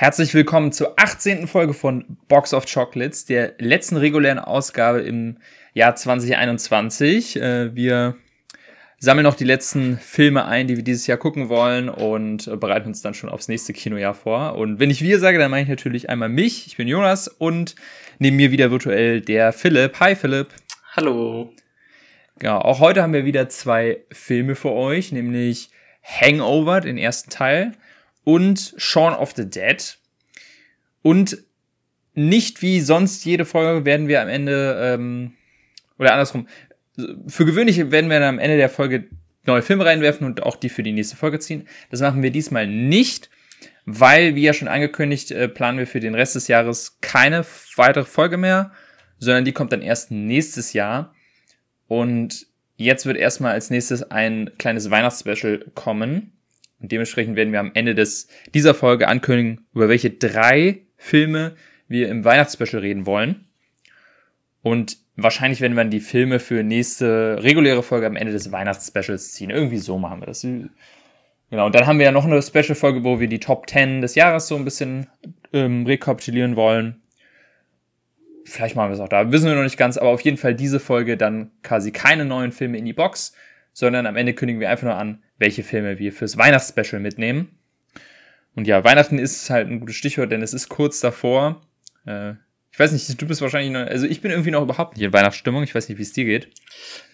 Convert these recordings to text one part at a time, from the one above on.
Herzlich willkommen zur 18. Folge von Box of Chocolates, der letzten regulären Ausgabe im Jahr 2021. Äh, wir sammeln noch die letzten Filme ein, die wir dieses Jahr gucken wollen und bereiten uns dann schon aufs nächste Kinojahr vor. Und wenn ich wir sage, dann meine ich natürlich einmal mich. Ich bin Jonas und neben mir wieder virtuell der Philipp. Hi Philipp. Hallo. Genau, auch heute haben wir wieder zwei Filme für euch, nämlich Hangover, den ersten Teil, und Shaun of the Dead. Und nicht wie sonst jede Folge werden wir am Ende, ähm, oder andersrum, für gewöhnlich werden wir dann am Ende der Folge neue Filme reinwerfen und auch die für die nächste Folge ziehen. Das machen wir diesmal nicht, weil, wie ja schon angekündigt, äh, planen wir für den Rest des Jahres keine weitere Folge mehr, sondern die kommt dann erst nächstes Jahr. Und jetzt wird erstmal als nächstes ein kleines Weihnachtsspecial kommen. Und dementsprechend werden wir am Ende des, dieser Folge ankündigen, über welche drei Filme wir im Weihnachtsspecial reden wollen. Und wahrscheinlich werden wir dann die Filme für nächste reguläre Folge am Ende des Weihnachtsspecials ziehen. Irgendwie so machen wir das. Genau, und dann haben wir ja noch eine Special-Folge, wo wir die Top 10 des Jahres so ein bisschen ähm, rekapitulieren wollen. Vielleicht machen wir es auch da, wissen wir noch nicht ganz, aber auf jeden Fall diese Folge dann quasi keine neuen Filme in die Box, sondern am Ende kündigen wir einfach nur an, welche Filme wir fürs Weihnachtsspecial mitnehmen. Und ja, Weihnachten ist halt ein gutes Stichwort, denn es ist kurz davor. Äh, ich weiß nicht, du bist wahrscheinlich noch, also ich bin irgendwie noch überhaupt nicht in Weihnachtsstimmung. Ich weiß nicht, wie es dir geht.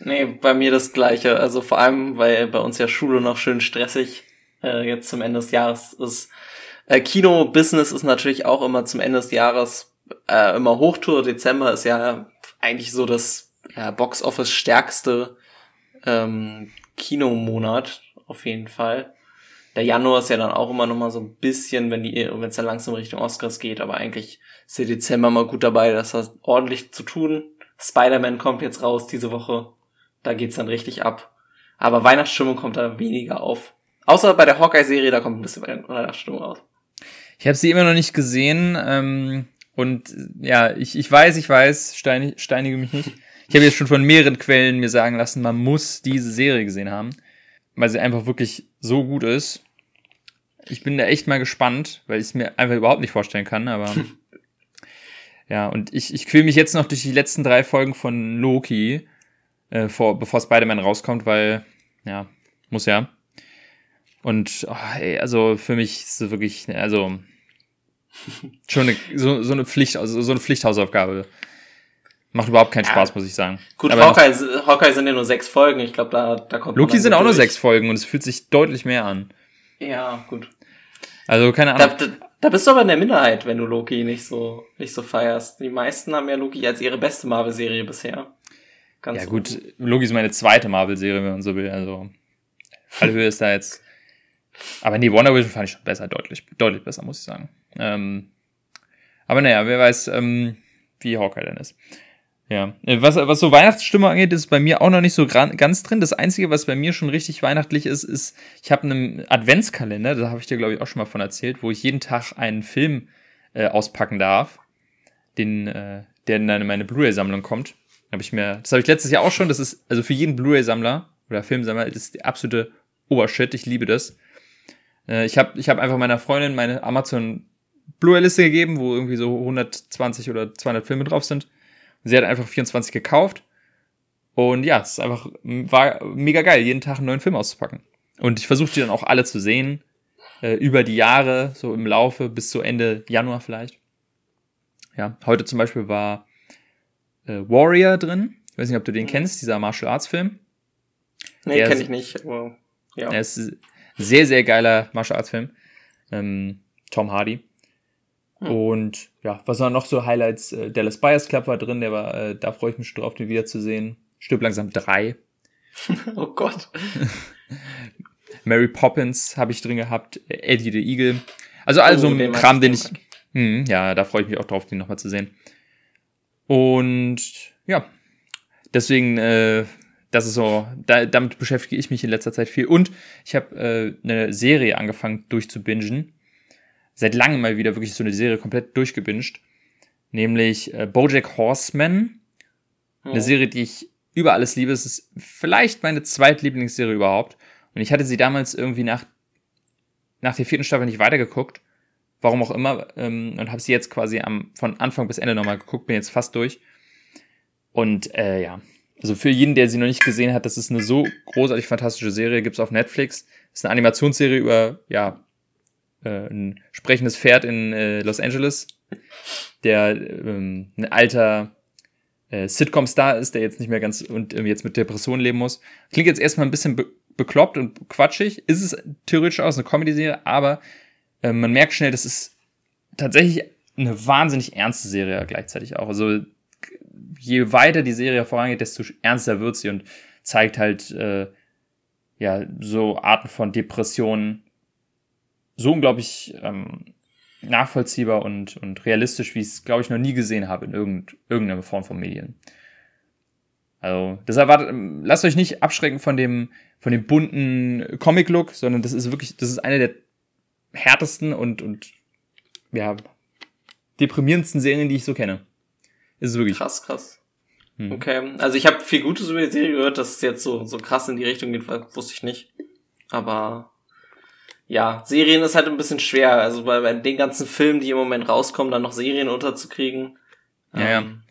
Nee, bei mir das Gleiche. Also vor allem, weil bei uns ja Schule noch schön stressig äh, jetzt zum Ende des Jahres ist. Äh, Kino-Business ist natürlich auch immer zum Ende des Jahres äh, immer Hochtour. Dezember ist ja eigentlich so das ja, Box-Office stärkste ähm, Kinomonat auf jeden Fall. Der Januar ist ja dann auch immer noch mal so ein bisschen, wenn die, wenn es dann langsam Richtung Oscars geht, aber eigentlich ist der Dezember mal gut dabei, das hat ordentlich zu tun. Spider-Man kommt jetzt raus diese Woche. Da geht's dann richtig ab. Aber Weihnachtsstimmung kommt da weniger auf. Außer bei der Hawkeye-Serie, da kommt ein bisschen Weihnachtsstimmung aus. Ich habe sie immer noch nicht gesehen. Ähm, und ja, ich, ich weiß, ich weiß, steinig, steinige mich nicht. Ich habe jetzt schon von mehreren Quellen mir sagen lassen, man muss diese Serie gesehen haben weil sie einfach wirklich so gut ist. Ich bin da echt mal gespannt, weil ich es mir einfach überhaupt nicht vorstellen kann, aber ja, und ich, ich quäle mich jetzt noch durch die letzten drei Folgen von Loki, äh, vor, bevor Spider-Man rauskommt, weil, ja, muss ja. Und oh, ey, also für mich ist es wirklich, also schon eine, so, so eine Pflicht, also so eine Pflichthausaufgabe. Macht überhaupt keinen Spaß, muss ich sagen. Gut, Aber Hawkeye, Hawkeye sind ja nur sechs Folgen. Ich glaube, da, da kommt Loki sind auch nur sechs Folgen und es fühlt sich deutlich mehr an. Ja, gut. Also, keine Ahnung. Da, da, da bist du aber in der Minderheit, wenn du Loki nicht so, nicht so feierst. Die meisten haben ja Loki als ihre beste Marvel-Serie bisher. Ganz ja, gut. gut. Loki ist meine zweite Marvel-Serie, wenn man so will. Also, Fallhöhe ist da jetzt. Aber nee, Wonder Vision fand ich schon besser, deutlich, deutlich besser, muss ich sagen. Ähm, aber naja, wer weiß, ähm, wie Hawkeye denn ist. Ja, äh, was, was so Weihnachtsstimmung angeht, ist bei mir auch noch nicht so ganz drin. Das Einzige, was bei mir schon richtig weihnachtlich ist, ist, ich habe einen Adventskalender, da habe ich dir, glaube ich, auch schon mal von erzählt, wo ich jeden Tag einen Film äh, auspacken darf, den, äh, der in meine Blu-ray-Sammlung kommt. Hab ich mir, das habe ich letztes Jahr auch schon, das ist, also für jeden Blu-ray-Sammler oder Filmsammler, das ist der absolute Obershit, ich liebe das. Äh, ich habe ich hab einfach meiner Freundin meine Amazon Blu-ray-Liste gegeben, wo irgendwie so 120 oder 200 Filme drauf sind Sie hat einfach 24 gekauft. Und ja, es ist einfach, war mega geil, jeden Tag einen neuen Film auszupacken. Und ich versuche die dann auch alle zu sehen, äh, über die Jahre, so im Laufe, bis zu Ende Januar vielleicht. Ja, heute zum Beispiel war äh, Warrior drin. Ich weiß nicht, ob du den mhm. kennst, dieser Martial Arts Film. Nee, kenne ich nicht. Aber, ja. Er ist sehr, sehr geiler Martial Arts Film. Ähm, Tom Hardy. Hm. Und ja, was waren noch so Highlights? Äh, Dallas Buyers Club war drin, der war, äh, da freue ich mich schon drauf, den wiederzusehen. Stirb langsam drei. oh Gott. Mary Poppins habe ich drin gehabt, Eddie the Eagle. Also also oh, Kram, den ich. Hm, ja, da freue ich mich auch drauf, den nochmal zu sehen. Und ja, deswegen, äh, das ist so, da, damit beschäftige ich mich in letzter Zeit viel. Und ich habe äh, eine Serie angefangen durchzubingen seit langem mal wieder wirklich so eine Serie komplett durchgebinged. Nämlich äh, Bojack Horseman. Oh. Eine Serie, die ich über alles liebe. Es ist vielleicht meine zweitlieblingsserie überhaupt. Und ich hatte sie damals irgendwie nach, nach der vierten Staffel nicht weitergeguckt. warum auch immer, ähm, und habe sie jetzt quasi am, von Anfang bis Ende nochmal geguckt, bin jetzt fast durch. Und äh, ja, also für jeden, der sie noch nicht gesehen hat, das ist eine so großartig fantastische Serie, gibt's auf Netflix. Das ist eine Animationsserie über, ja, äh, ein sprechendes Pferd in äh, Los Angeles, der ähm, ein alter äh, Sitcom-Star ist, der jetzt nicht mehr ganz und äh, jetzt mit Depressionen leben muss. Klingt jetzt erstmal ein bisschen be bekloppt und quatschig. Ist es theoretisch aus eine Comedy-Serie, aber äh, man merkt schnell, das ist tatsächlich eine wahnsinnig ernste Serie gleichzeitig auch. Also je weiter die Serie vorangeht, desto ernster wird sie und zeigt halt äh, ja so Arten von Depressionen so unglaublich ähm, nachvollziehbar und, und realistisch, wie ich es, glaube ich, noch nie gesehen habe in irgend, irgendeiner Form von Medien. Also, das erwartet, lasst euch nicht abschrecken von dem, von dem bunten Comic-Look, sondern das ist wirklich, das ist eine der härtesten und, und, ja, deprimierendsten Serien, die ich so kenne. Ist es wirklich. Krass, krass. Hm. Okay, also ich habe viel Gutes über die Serie gehört, dass es jetzt so, so krass in die Richtung geht, wusste ich nicht. Aber ja, Serien ist halt ein bisschen schwer. Also bei, bei den ganzen Filmen, die im Moment rauskommen, dann noch Serien unterzukriegen. Ja, ja. Ähm,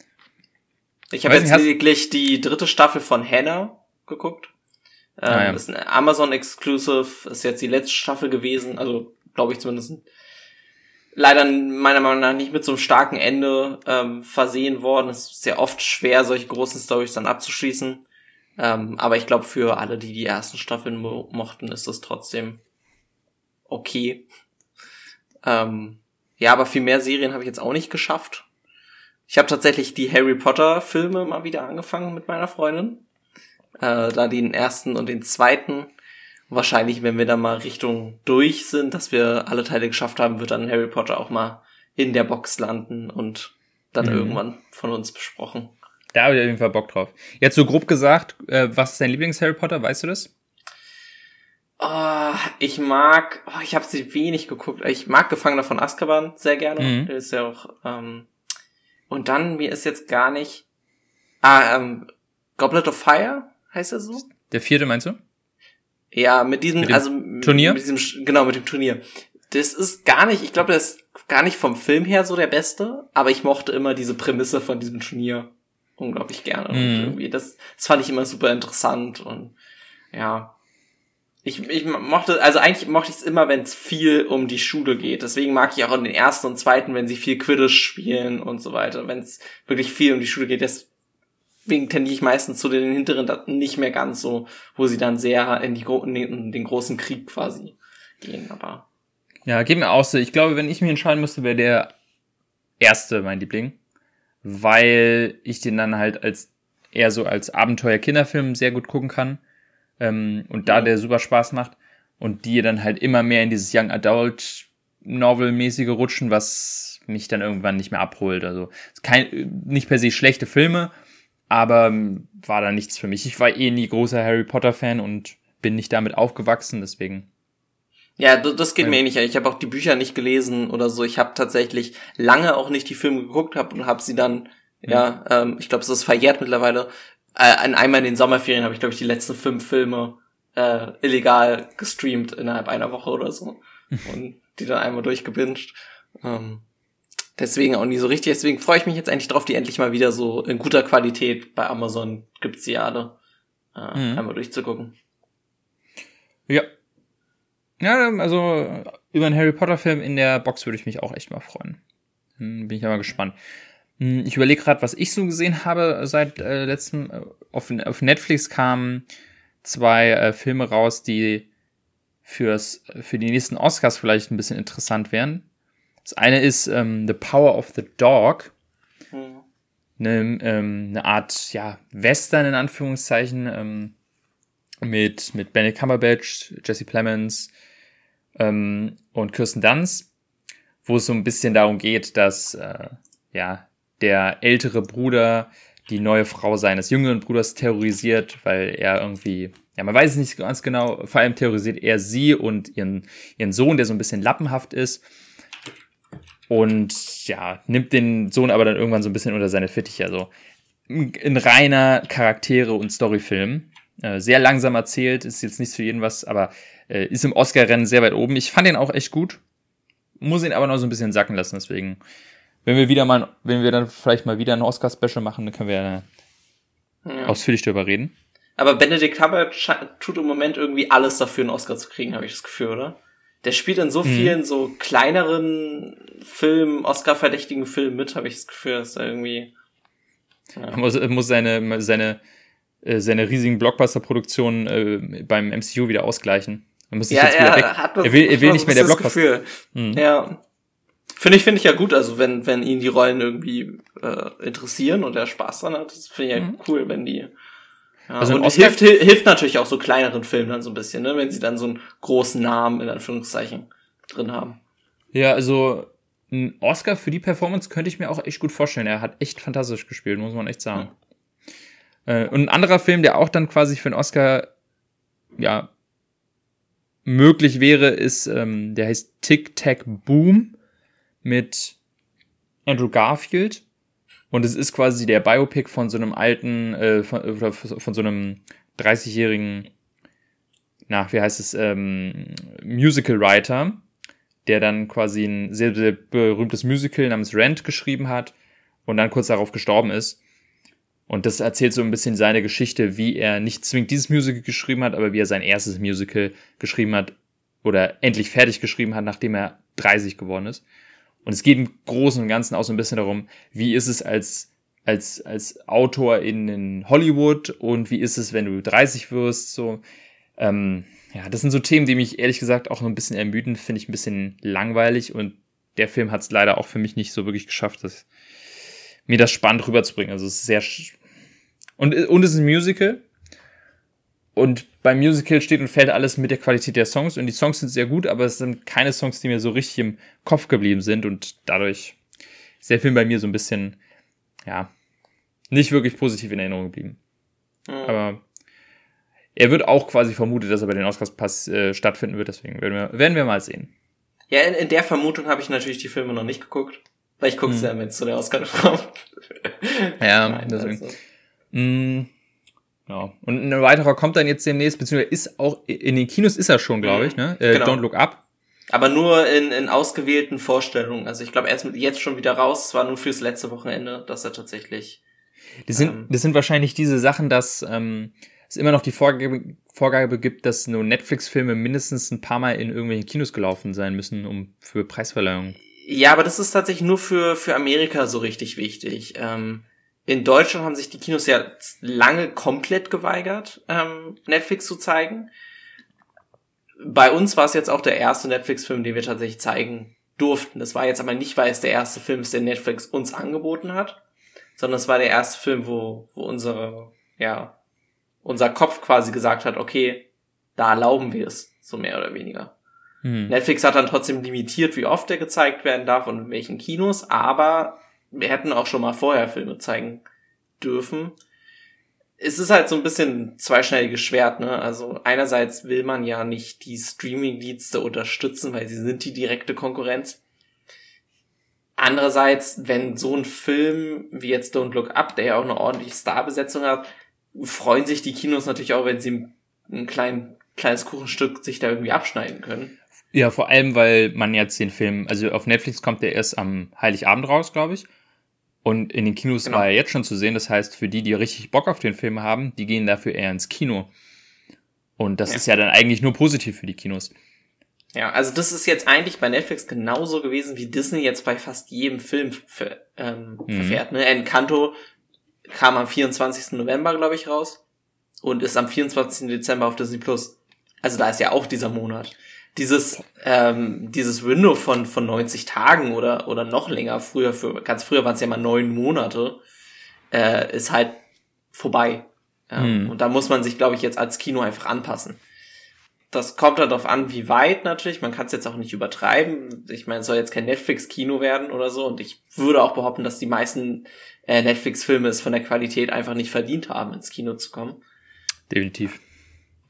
ich habe jetzt lediglich die dritte Staffel von Hannah geguckt. Ähm, ah, ja. Ist ein Amazon Exclusive, ist jetzt die letzte Staffel gewesen, also glaube ich zumindest. Leider meiner Meinung nach nicht mit so einem starken Ende ähm, versehen worden. Es ist sehr oft schwer, solche großen Stories dann abzuschließen. Ähm, aber ich glaube, für alle, die die ersten Staffeln mo mochten, ist das trotzdem okay. Ähm, ja, aber viel mehr Serien habe ich jetzt auch nicht geschafft. Ich habe tatsächlich die Harry Potter Filme mal wieder angefangen mit meiner Freundin. Äh, da den ersten und den zweiten. Wahrscheinlich, wenn wir da mal Richtung durch sind, dass wir alle Teile geschafft haben, wird dann Harry Potter auch mal in der Box landen und dann mhm. irgendwann von uns besprochen. Da habe ich auf jeden Fall Bock drauf. Jetzt so grob gesagt, äh, was ist dein Lieblings-Harry Potter? Weißt du das? Oh, ich mag, oh, ich habe sie wenig geguckt. Ich mag Gefangener von Azkaban sehr gerne. Mhm. Der ist ja auch. Ähm, und dann mir ist jetzt gar nicht. Ah, ähm, Goblet of Fire heißt er so? Der vierte meinst du? Ja, mit diesem, mit also Turnier. Mit diesem, genau mit dem Turnier. Das ist gar nicht. Ich glaube, das ist gar nicht vom Film her so der beste. Aber ich mochte immer diese Prämisse von diesem Turnier unglaublich gerne. Mhm. Und irgendwie das, das fand ich immer super interessant und ja, ich, ich mochte, also eigentlich mochte ich es immer, wenn es viel um die Schule geht. Deswegen mag ich auch in den ersten und zweiten, wenn sie viel Quidditch spielen und so weiter. Wenn es wirklich viel um die Schule geht, deswegen tendiere ich meistens zu den hinteren nicht mehr ganz so, wo sie dann sehr in, die, in den großen Krieg quasi gehen. Aber ja, geht mir auch so. Ich glaube, wenn ich mich entscheiden müsste, wäre der erste mein Liebling, weil ich den dann halt als eher so als Abenteuer-Kinderfilm sehr gut gucken kann ähm, und da der super Spaß macht und die dann halt immer mehr in dieses Young Adult Novel-mäßige rutschen, was mich dann irgendwann nicht mehr abholt. Also kein, nicht per se schlechte Filme, aber ähm, war da nichts für mich. Ich war eh nie großer Harry Potter-Fan und bin nicht damit aufgewachsen, deswegen. Ja, das geht mir ähnlich. Ich habe auch die Bücher nicht gelesen oder so. Ich habe tatsächlich lange auch nicht die Filme geguckt hab und habe sie dann, ja, ja ähm, ich glaube, es ist verjährt mittlerweile, äh, einmal in den Sommerferien habe ich, glaube ich, die letzten fünf Filme äh, illegal gestreamt innerhalb einer Woche oder so. und die dann einmal durchgebinged. Ähm, deswegen auch nie so richtig. Deswegen freue ich mich jetzt endlich drauf, die endlich mal wieder so in guter Qualität bei Amazon gibt's die alle äh, mhm. einmal durchzugucken. Ja. Ja, also über einen Harry Potter Film in der Box würde ich mich auch echt mal freuen. Hm, bin ich aber gespannt. Hm, ich überlege gerade, was ich so gesehen habe seit äh, letztem. Äh, auf, auf Netflix kamen zwei äh, Filme raus, die fürs, für die nächsten Oscars vielleicht ein bisschen interessant wären. Das eine ist ähm, The Power of the Dog. Mhm. Eine, ähm, eine Art, ja, Western in Anführungszeichen, ähm, mit, mit Benedict Cumberbatch, Jesse Plemons ähm, und Kirsten Dunst, wo es so ein bisschen darum geht, dass äh, ja, der ältere Bruder die neue Frau seines jüngeren Bruders terrorisiert, weil er irgendwie, ja, man weiß es nicht ganz genau, vor allem terrorisiert er sie und ihren, ihren Sohn, der so ein bisschen lappenhaft ist. Und ja, nimmt den Sohn aber dann irgendwann so ein bisschen unter seine Fittiche. Also ein reiner Charaktere- und Storyfilm. Äh, sehr langsam erzählt, ist jetzt nicht für jeden was, aber äh, ist im Oscar-Rennen sehr weit oben. Ich fand den auch echt gut. muss ihn aber noch so ein bisschen sacken lassen, deswegen. Wenn wir wieder mal, wenn wir dann vielleicht mal wieder ein Oscar-Special machen, dann können wir ja. ausführlich darüber reden. Aber Benedict Cumberbatch tut im Moment irgendwie alles dafür, einen Oscar zu kriegen, habe ich das Gefühl, oder? Der spielt in so mhm. vielen so kleineren Filmen, Oscar-verdächtigen Filmen mit, habe ich das Gefühl, dass er irgendwie. Ja. Er muss, muss seine, seine, äh, seine riesigen Blockbuster-Produktionen äh, beim MCU wieder ausgleichen. Er muss sich ja, jetzt wieder weg. Er will, er will nicht mehr der Blockbuster. Mhm. Ja. Finde ich, finde ich ja gut, also wenn, wenn ihn die Rollen irgendwie äh, interessieren und er Spaß dran hat, das finde ich ja mhm. cool, wenn die ja, also und es hilft, hilft natürlich auch so kleineren Filmen dann so ein bisschen, ne, wenn sie dann so einen großen Namen in Anführungszeichen drin haben. Ja, also ein Oscar für die Performance könnte ich mir auch echt gut vorstellen. Er hat echt fantastisch gespielt, muss man echt sagen. Ja. Äh, und ein anderer Film, der auch dann quasi für einen Oscar ja möglich wäre, ist, ähm, der heißt Tic Tac Boom mit Andrew Garfield. Und es ist quasi der Biopic von so einem alten, äh, von, oder von so einem 30-jährigen, na, wie heißt es, ähm, Musical Writer, der dann quasi ein sehr, sehr berühmtes Musical namens Rent geschrieben hat und dann kurz darauf gestorben ist. Und das erzählt so ein bisschen seine Geschichte, wie er nicht zwingend dieses Musical geschrieben hat, aber wie er sein erstes Musical geschrieben hat oder endlich fertig geschrieben hat, nachdem er 30 geworden ist. Und es geht im Großen und Ganzen auch so ein bisschen darum, wie ist es als, als, als Autor in, in Hollywood und wie ist es, wenn du 30 wirst, so. Ähm, ja, das sind so Themen, die mich ehrlich gesagt auch ein bisschen ermüden, finde ich ein bisschen langweilig und der Film hat es leider auch für mich nicht so wirklich geschafft, das, mir das spannend rüberzubringen. Also es ist sehr und, und es ist ein Musical und beim Musical steht und fällt alles mit der Qualität der Songs und die Songs sind sehr gut, aber es sind keine Songs, die mir so richtig im Kopf geblieben sind und dadurch ist der Film bei mir so ein bisschen, ja, nicht wirklich positiv in Erinnerung geblieben. Mhm. Aber er wird auch quasi vermutet, dass er bei den Oscars äh, stattfinden wird, deswegen werden wir, werden wir mal sehen. Ja, in, in der Vermutung habe ich natürlich die Filme noch nicht geguckt, weil ich gucke mhm. ja, wenn es zu der Oscar kommt. ja, Nein, deswegen. Also. Mm, ja. Und ein weiterer kommt dann jetzt demnächst, beziehungsweise ist auch, in den Kinos ist er schon, glaube ich, ne? Äh, genau. Don't Look Up. Aber nur in, in ausgewählten Vorstellungen. Also ich glaube, er ist jetzt schon wieder raus. Es war nur fürs letzte Wochenende, dass er tatsächlich. Das sind, ähm, das sind wahrscheinlich diese Sachen, dass ähm, es immer noch die Vorgabe, Vorgabe gibt, dass nur Netflix-Filme mindestens ein paar Mal in irgendwelchen Kinos gelaufen sein müssen, um für Preisverleihung. Ja, aber das ist tatsächlich nur für, für Amerika so richtig wichtig. Ähm, in Deutschland haben sich die Kinos ja lange komplett geweigert, ähm, Netflix zu zeigen. Bei uns war es jetzt auch der erste Netflix-Film, den wir tatsächlich zeigen durften. Das war jetzt aber nicht, weil es der erste Film ist, den Netflix uns angeboten hat, sondern es war der erste Film, wo, wo unsere, ja, unser Kopf quasi gesagt hat, okay, da erlauben wir es, so mehr oder weniger. Hm. Netflix hat dann trotzdem limitiert, wie oft der gezeigt werden darf und in welchen Kinos, aber wir hätten auch schon mal vorher Filme zeigen dürfen. Es ist halt so ein bisschen zweischneidiges Schwert, ne? Also einerseits will man ja nicht die Streaming-Dienste unterstützen, weil sie sind die direkte Konkurrenz. Andererseits, wenn so ein Film wie jetzt Don't Look Up, der ja auch eine ordentliche Starbesetzung hat, freuen sich die Kinos natürlich auch, wenn sie ein klein, kleines Kuchenstück sich da irgendwie abschneiden können. Ja, vor allem, weil man jetzt den Film, also auf Netflix kommt der erst am Heiligabend raus, glaube ich. Und in den Kinos genau. war er jetzt schon zu sehen. Das heißt, für die, die richtig Bock auf den Film haben, die gehen dafür eher ins Kino. Und das ja. ist ja dann eigentlich nur positiv für die Kinos. Ja, also das ist jetzt eigentlich bei Netflix genauso gewesen, wie Disney jetzt bei fast jedem Film ver, ähm, mhm. verfährt. Ne? Encanto kam am 24. November, glaube ich, raus und ist am 24. Dezember auf Disney Plus. Also da ist ja auch dieser Monat dieses, ähm, dieses Window von, von 90 Tagen oder, oder noch länger, früher für, ganz früher waren es ja mal neun Monate, äh, ist halt vorbei. Ja, hm. Und da muss man sich, glaube ich, jetzt als Kino einfach anpassen. Das kommt halt darauf an, wie weit natürlich. Man kann es jetzt auch nicht übertreiben. Ich meine, es soll jetzt kein Netflix-Kino werden oder so. Und ich würde auch behaupten, dass die meisten äh, Netflix-Filme es von der Qualität einfach nicht verdient haben, ins Kino zu kommen. Definitiv.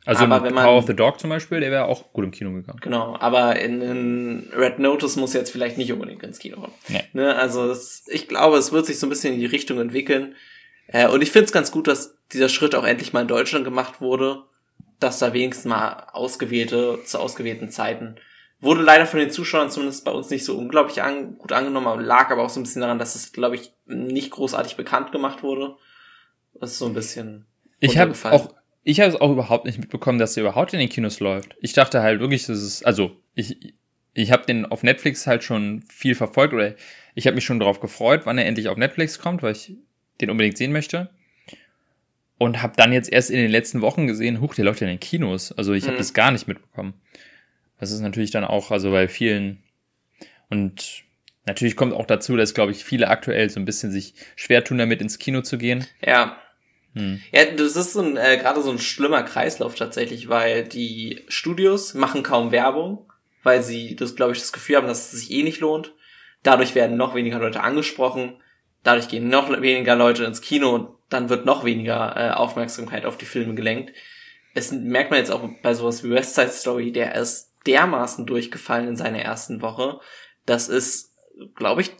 Also aber wenn man, Power of the Dog zum Beispiel, der wäre auch gut im Kino gegangen. Genau, aber in, in Red Notice muss jetzt vielleicht nicht unbedingt ins Kino kommen. Nee. Ne, also das, ich glaube, es wird sich so ein bisschen in die Richtung entwickeln. Äh, und ich finde es ganz gut, dass dieser Schritt auch endlich mal in Deutschland gemacht wurde, dass da wenigstens mal ausgewählte, zu ausgewählten Zeiten Wurde leider von den Zuschauern zumindest bei uns nicht so unglaublich an, gut angenommen, lag aber auch so ein bisschen daran, dass es, glaube ich, nicht großartig bekannt gemacht wurde. Das ist so ein bisschen. Ich habe auch, ich habe es auch überhaupt nicht mitbekommen, dass er überhaupt in den Kinos läuft. Ich dachte halt wirklich, dass es, also ich, ich habe den auf Netflix halt schon viel verfolgt oder ich habe mich schon darauf gefreut, wann er endlich auf Netflix kommt, weil ich den unbedingt sehen möchte. Und habe dann jetzt erst in den letzten Wochen gesehen, huch, der läuft ja in den Kinos. Also ich habe mhm. das gar nicht mitbekommen. Das ist natürlich dann auch, also bei vielen und natürlich kommt auch dazu, dass, glaube ich, viele aktuell so ein bisschen sich schwer tun, damit ins Kino zu gehen. Ja. Hm. Ja, das ist so ein, äh, gerade so ein schlimmer Kreislauf tatsächlich, weil die Studios machen kaum Werbung, weil sie das, glaube ich, das Gefühl haben, dass es sich eh nicht lohnt. Dadurch werden noch weniger Leute angesprochen, dadurch gehen noch weniger Leute ins Kino und dann wird noch weniger äh, Aufmerksamkeit auf die Filme gelenkt. Es merkt man jetzt auch bei sowas wie West Side Story, der ist dermaßen durchgefallen in seiner ersten Woche. Das ist, glaube ich,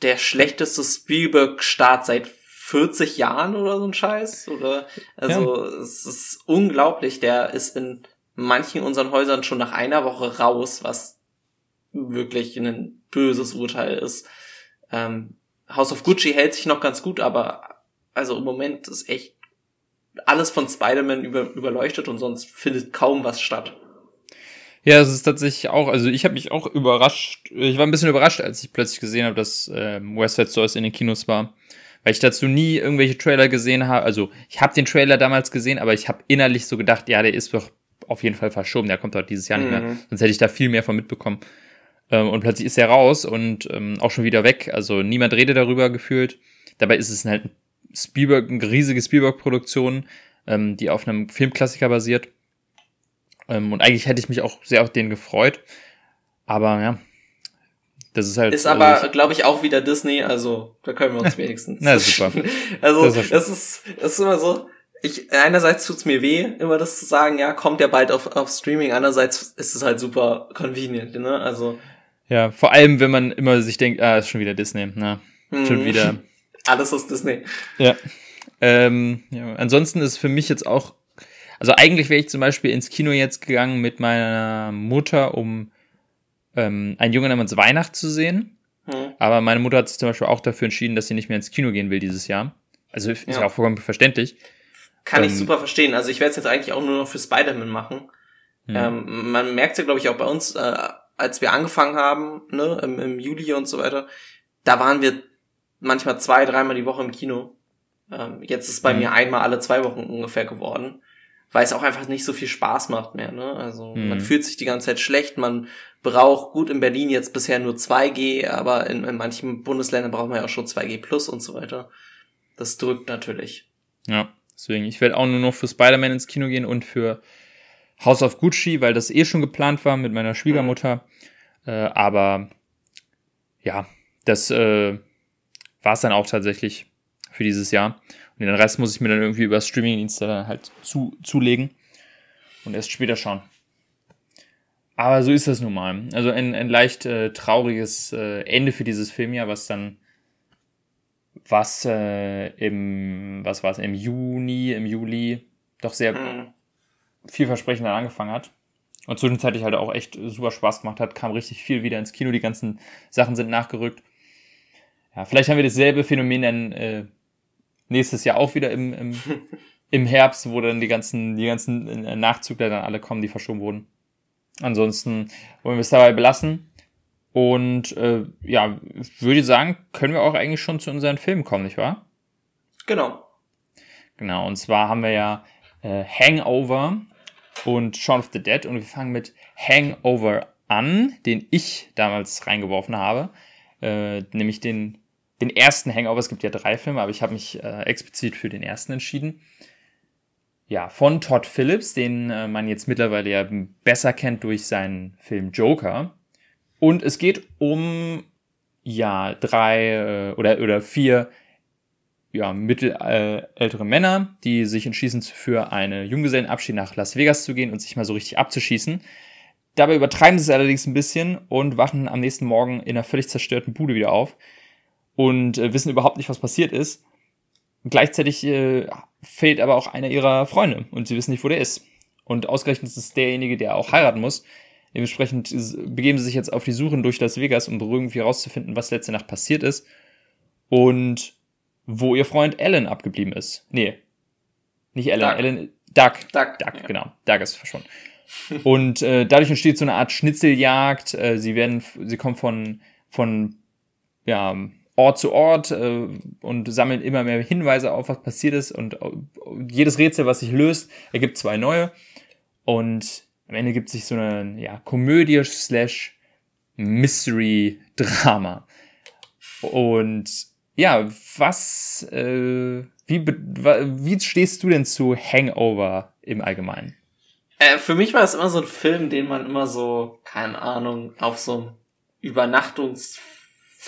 der schlechteste Spielberg-Start seit 40 Jahren oder so ein Scheiß. Oder also ja. es ist unglaublich. Der ist in manchen unseren Häusern schon nach einer Woche raus, was wirklich ein böses Urteil ist. Ähm, House of Gucci hält sich noch ganz gut, aber also im Moment ist echt alles von Spider-Man über, überleuchtet und sonst findet kaum was statt. Ja, es ist tatsächlich auch, also ich habe mich auch überrascht, ich war ein bisschen überrascht, als ich plötzlich gesehen habe, dass äh, West Side Stories in den Kinos war. Weil ich dazu nie irgendwelche Trailer gesehen habe. Also ich habe den Trailer damals gesehen, aber ich habe innerlich so gedacht, ja, der ist doch auf jeden Fall verschoben, der kommt doch dieses Jahr mhm. nicht mehr. Mhm. Sonst hätte ich da viel mehr von mitbekommen. Ähm, und plötzlich ist er raus und ähm, auch schon wieder weg. Also niemand redet darüber gefühlt. Dabei ist es halt Spielberg, eine riesige Spielberg-Produktion, ähm, die auf einem Filmklassiker basiert. Ähm, und eigentlich hätte ich mich auch sehr auf den gefreut. Aber ja, das ist halt. Ist aber, also glaube ich, auch wieder Disney, also da können wir uns wenigstens. Na super. also, das ist, das ist, das ist immer so. Ich, einerseits tut's mir weh, immer das zu sagen, ja, kommt ja bald auf, auf Streaming, andererseits ist es halt super convenient, ne? Also. Ja, vor allem, wenn man immer sich denkt, ah, ist schon wieder Disney, na, hm. schon wieder. Alles aus Disney. Ja. Ähm, ja. Ansonsten ist für mich jetzt auch also eigentlich wäre ich zum Beispiel ins Kino jetzt gegangen mit meiner Mutter, um ähm, ein Junge namens Weihnacht zu sehen. Hm. Aber meine Mutter hat sich zum Beispiel auch dafür entschieden, dass sie nicht mehr ins Kino gehen will dieses Jahr. Also ist ja, ja auch vollkommen verständlich. Kann ähm, ich super verstehen. Also ich werde es jetzt eigentlich auch nur noch für Spider-Man machen. Hm. Ähm, man merkt ja, glaube ich, auch bei uns, äh, als wir angefangen haben, ne, im, im Juli und so weiter, da waren wir manchmal zwei, dreimal die Woche im Kino. Ähm, jetzt ist bei mhm. mir einmal alle zwei Wochen ungefähr geworden weil es auch einfach nicht so viel Spaß macht mehr. Ne? Also mhm. man fühlt sich die ganze Zeit schlecht, man braucht gut in Berlin jetzt bisher nur 2G, aber in, in manchen Bundesländern braucht man ja auch schon 2G plus und so weiter. Das drückt natürlich. Ja, deswegen, ich werde auch nur noch für Spider-Man ins Kino gehen und für House of Gucci, weil das eh schon geplant war mit meiner Schwiegermutter. Mhm. Äh, aber ja, das äh, war es dann auch tatsächlich für dieses Jahr. Und den Rest muss ich mir dann irgendwie über Streamingdienste dann halt zu, zulegen und erst später schauen. Aber so ist das nun mal. Also ein, ein leicht äh, trauriges äh, Ende für dieses Filmjahr, was dann was äh, im was war es im Juni, im Juli doch sehr mhm. vielversprechend dann angefangen hat. Und zwischenzeitlich halt auch echt super Spaß gemacht hat, kam richtig viel wieder ins Kino, die ganzen Sachen sind nachgerückt. Ja, vielleicht haben wir dasselbe Phänomen dann äh, nächstes Jahr auch wieder im, im, im Herbst, wo dann die ganzen, die ganzen äh, Nachzügler dann alle kommen, die verschoben wurden. Ansonsten wollen wir es dabei belassen. Und äh, ja, würde sagen, können wir auch eigentlich schon zu unseren Filmen kommen, nicht wahr? Genau. Genau, und zwar haben wir ja äh, Hangover und Shaun of the Dead und wir fangen mit Hangover an, den ich damals reingeworfen habe, äh, nämlich den den ersten Hangover. Es gibt ja drei Filme, aber ich habe mich äh, explizit für den ersten entschieden. Ja, von Todd Phillips, den äh, man jetzt mittlerweile ja besser kennt durch seinen Film Joker. Und es geht um ja drei äh, oder oder vier ja mittelältere äh, Männer, die sich entschließen für eine Junggesellenabschied nach Las Vegas zu gehen und sich mal so richtig abzuschießen. Dabei übertreiben sie es allerdings ein bisschen und wachen am nächsten Morgen in einer völlig zerstörten Bude wieder auf und äh, wissen überhaupt nicht, was passiert ist. gleichzeitig äh, fehlt aber auch einer ihrer Freunde und sie wissen nicht, wo der ist. Und ausgerechnet ist es derjenige, der auch heiraten muss, Dementsprechend begeben sie sich jetzt auf die Suche durch Las Vegas, um irgendwie herauszufinden, was letzte Nacht passiert ist und wo ihr Freund Alan abgeblieben ist. Nee, nicht Alan, Doug. Alan, Doug. Doug, Doug ja. genau. Doug ist verschwunden. und äh, dadurch entsteht so eine Art Schnitzeljagd. Äh, sie werden, sie kommen von, von ja, Ort zu Ort äh, und sammeln immer mehr Hinweise auf, was passiert ist. Und äh, jedes Rätsel, was sich löst, ergibt zwei neue. Und am Ende gibt sich so eine ja, Komödie slash Mystery-Drama. Und ja, was, äh, wie, wie stehst du denn zu Hangover im Allgemeinen? Äh, für mich war es immer so ein Film, den man immer so, keine Ahnung, auf so einem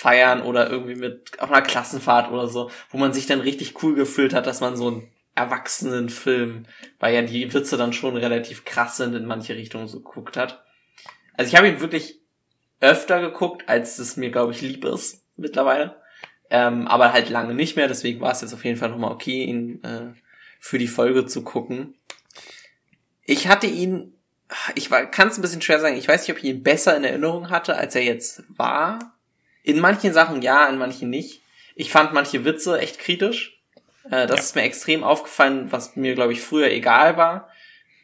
Übernachtungsfeiern oder irgendwie mit, auf einer Klassenfahrt oder so, wo man sich dann richtig cool gefühlt hat, dass man so einen Erwachsenenfilm, weil ja die Witze dann schon relativ krass sind, in manche Richtungen so geguckt hat. Also ich habe ihn wirklich öfter geguckt, als es mir, glaube ich, lieb ist mittlerweile. Ähm, aber halt lange nicht mehr, deswegen war es jetzt auf jeden Fall nochmal okay, ihn äh, für die Folge zu gucken. Ich hatte ihn, ich kann es ein bisschen schwer sagen, ich weiß nicht, ob ich ihn besser in Erinnerung hatte, als er jetzt war. In manchen Sachen ja, in manchen nicht. Ich fand manche Witze echt kritisch. Äh, das ja. ist mir extrem aufgefallen, was mir, glaube ich, früher egal war.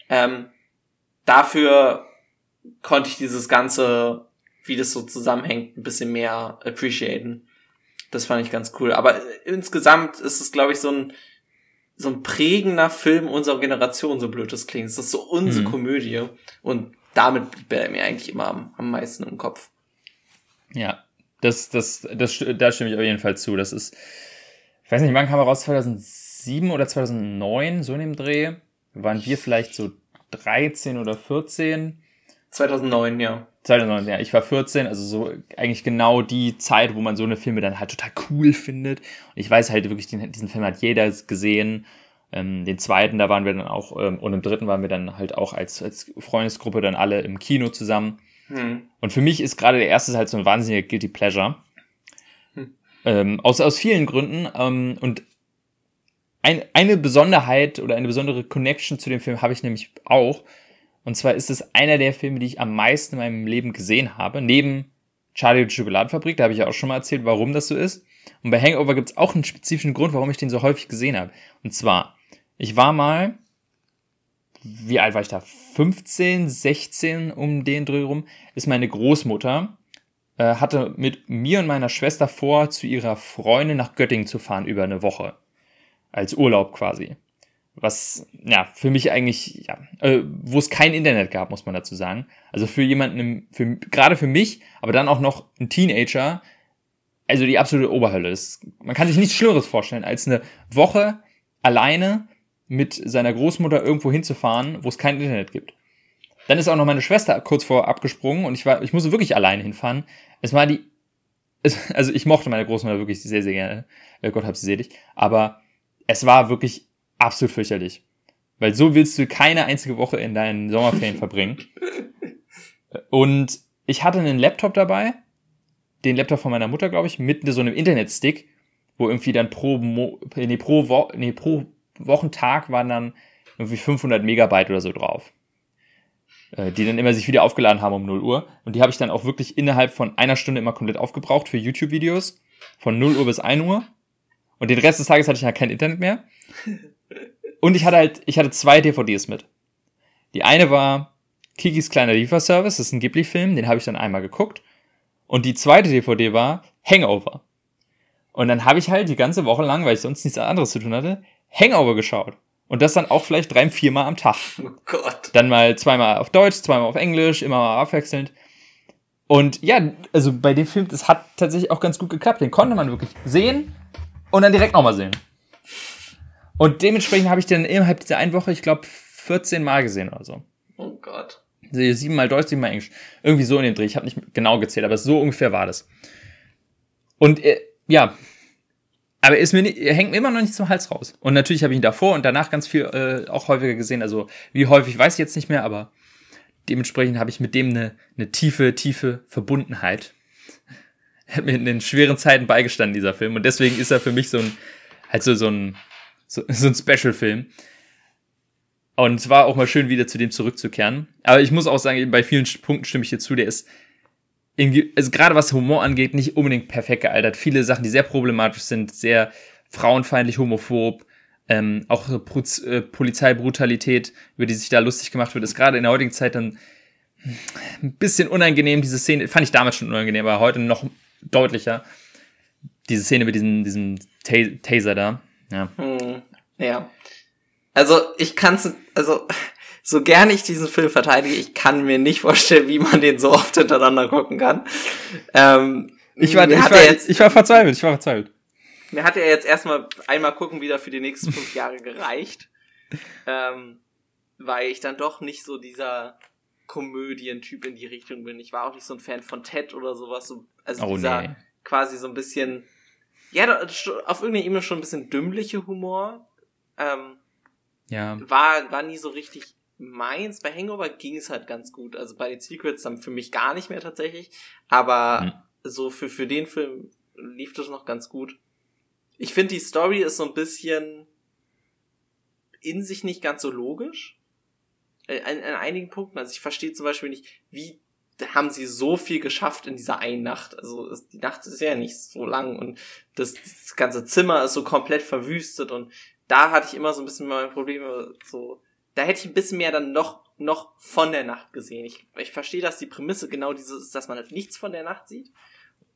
Ähm, dafür konnte ich dieses ganze, wie das so zusammenhängt, ein bisschen mehr appreciaten. Das fand ich ganz cool. Aber insgesamt ist es, glaube ich, so ein, so ein prägender Film unserer Generation, so blöd das klingt. Es ist so unsere mhm. Komödie. Und damit blieb er mir eigentlich immer am, am meisten im Kopf. Ja, das, das, das, da stimme ich auf jeden Fall zu. Das ist, ich weiß nicht, wann kam er raus? 2007 oder 2009, so in dem Dreh. Waren wir vielleicht so 13 oder 14? 2009, ja. 2009, ja. Ich war 14, also so eigentlich genau die Zeit, wo man so eine Filme dann halt total cool findet. Und ich weiß halt wirklich, den, diesen Film hat jeder gesehen. Ähm, den zweiten, da waren wir dann auch, ähm, und im dritten waren wir dann halt auch als, als Freundesgruppe dann alle im Kino zusammen. Hm. Und für mich ist gerade der erste halt so ein wahnsinniger Guilty Pleasure. Hm. Ähm, aus, aus vielen Gründen. Ähm, und ein, eine Besonderheit oder eine besondere Connection zu dem Film habe ich nämlich auch. Und zwar ist es einer der Filme, die ich am meisten in meinem Leben gesehen habe. Neben Charlie und die Schokoladenfabrik, da habe ich ja auch schon mal erzählt, warum das so ist. Und bei Hangover gibt es auch einen spezifischen Grund, warum ich den so häufig gesehen habe. Und zwar, ich war mal, wie alt war ich da? 15, 16 um den Dreh rum, ist meine Großmutter, äh, hatte mit mir und meiner Schwester vor, zu ihrer Freundin nach Göttingen zu fahren über eine Woche. Als Urlaub quasi was ja für mich eigentlich ja, äh, wo es kein Internet gab, muss man dazu sagen. Also für jemanden, für, gerade für mich, aber dann auch noch ein Teenager, also die absolute Oberhölle. Das, man kann sich nichts Schlimmeres vorstellen, als eine Woche alleine mit seiner Großmutter irgendwo hinzufahren, wo es kein Internet gibt. Dann ist auch noch meine Schwester kurz vor abgesprungen und ich war, ich musste wirklich alleine hinfahren. Es war die, es, also ich mochte meine Großmutter wirklich sehr, sehr gerne. Äh, Gott hab sie selig. Aber es war wirklich absolut fürchterlich. Weil so willst du keine einzige Woche in deinen Sommerferien verbringen. Und ich hatte einen Laptop dabei, den Laptop von meiner Mutter, glaube ich, mit so einem Internetstick, wo irgendwie dann pro, Mo nee, pro, Wo nee, pro Wochentag waren dann irgendwie 500 Megabyte oder so drauf. Äh, die dann immer sich wieder aufgeladen haben um 0 Uhr. Und die habe ich dann auch wirklich innerhalb von einer Stunde immer komplett aufgebraucht für YouTube-Videos. Von 0 Uhr bis 1 Uhr. Und den Rest des Tages hatte ich halt kein Internet mehr. Und ich hatte halt, ich hatte zwei DVDs mit. Die eine war Kikis kleiner Lieferservice, das ist ein Ghibli-Film, den habe ich dann einmal geguckt. Und die zweite DVD war Hangover. Und dann habe ich halt die ganze Woche lang, weil ich sonst nichts anderes zu tun hatte, Hangover geschaut. Und das dann auch vielleicht drei, viermal am Tag. Oh Gott. Dann mal zweimal auf Deutsch, zweimal auf Englisch, immer mal abwechselnd. Und ja, also bei dem Film, das hat tatsächlich auch ganz gut geklappt. Den konnte man wirklich sehen und dann direkt nochmal sehen. Und dementsprechend habe ich den innerhalb dieser einen Woche, ich glaube, 14 Mal gesehen oder so. Oh Gott. Siebenmal Deutsch, siebenmal Englisch. Irgendwie so in dem Dreh. Ich habe nicht genau gezählt, aber so ungefähr war das. Und äh, ja, aber ist mir nicht, hängt mir immer noch nicht zum Hals raus. Und natürlich habe ich ihn davor und danach ganz viel äh, auch häufiger gesehen. Also wie häufig weiß ich jetzt nicht mehr, aber dementsprechend habe ich mit dem eine, eine tiefe, tiefe Verbundenheit. Er hat mir in den schweren Zeiten beigestanden, dieser Film. Und deswegen ist er für mich so ein, halt so, so ein so, so ein Special-Film. Und es war auch mal schön, wieder zu dem zurückzukehren. Aber ich muss auch sagen, bei vielen Punkten stimme ich dir zu, der ist irgendwie, also gerade was Humor angeht, nicht unbedingt perfekt gealtert. Viele Sachen, die sehr problematisch sind, sehr frauenfeindlich, homophob, ähm, auch Pro äh, Polizeibrutalität, über die sich da lustig gemacht wird, ist gerade in der heutigen Zeit dann ein bisschen unangenehm. Diese Szene fand ich damals schon unangenehm, aber heute noch deutlicher. Diese Szene mit diesem, diesem Taser da. Ja. Hm, ja. Also ich kann's, also so gern ich diesen Film verteidige, ich kann mir nicht vorstellen, wie man den so oft hintereinander gucken kann. Ähm, ich, war, ich, war, jetzt, ich war verzweifelt, ich war verzweifelt. Mir hat er jetzt erstmal einmal gucken wieder für die nächsten fünf Jahre gereicht. Ähm, weil ich dann doch nicht so dieser Komödientyp in die Richtung bin. Ich war auch nicht so ein Fan von Ted oder sowas. Also oh, dieser nee. quasi so ein bisschen, ja, auf irgendeiner Ebene schon ein bisschen dümmliche Humor. Ähm, ja. War, war nie so richtig meins. Bei Hangover ging es halt ganz gut. Also bei den Secrets dann für mich gar nicht mehr tatsächlich. Aber hm. so für, für den Film lief das noch ganz gut. Ich finde, die Story ist so ein bisschen in sich nicht ganz so logisch. Äh, an, an einigen Punkten. Also ich verstehe zum Beispiel nicht, wie haben sie so viel geschafft in dieser einen Nacht. Also die Nacht ist ja nicht so lang und das, das ganze Zimmer ist so komplett verwüstet und da hatte ich immer so ein bisschen meine Probleme, so, da hätte ich ein bisschen mehr dann noch, noch von der Nacht gesehen. Ich, ich verstehe, dass die Prämisse genau diese ist, dass man halt nichts von der Nacht sieht.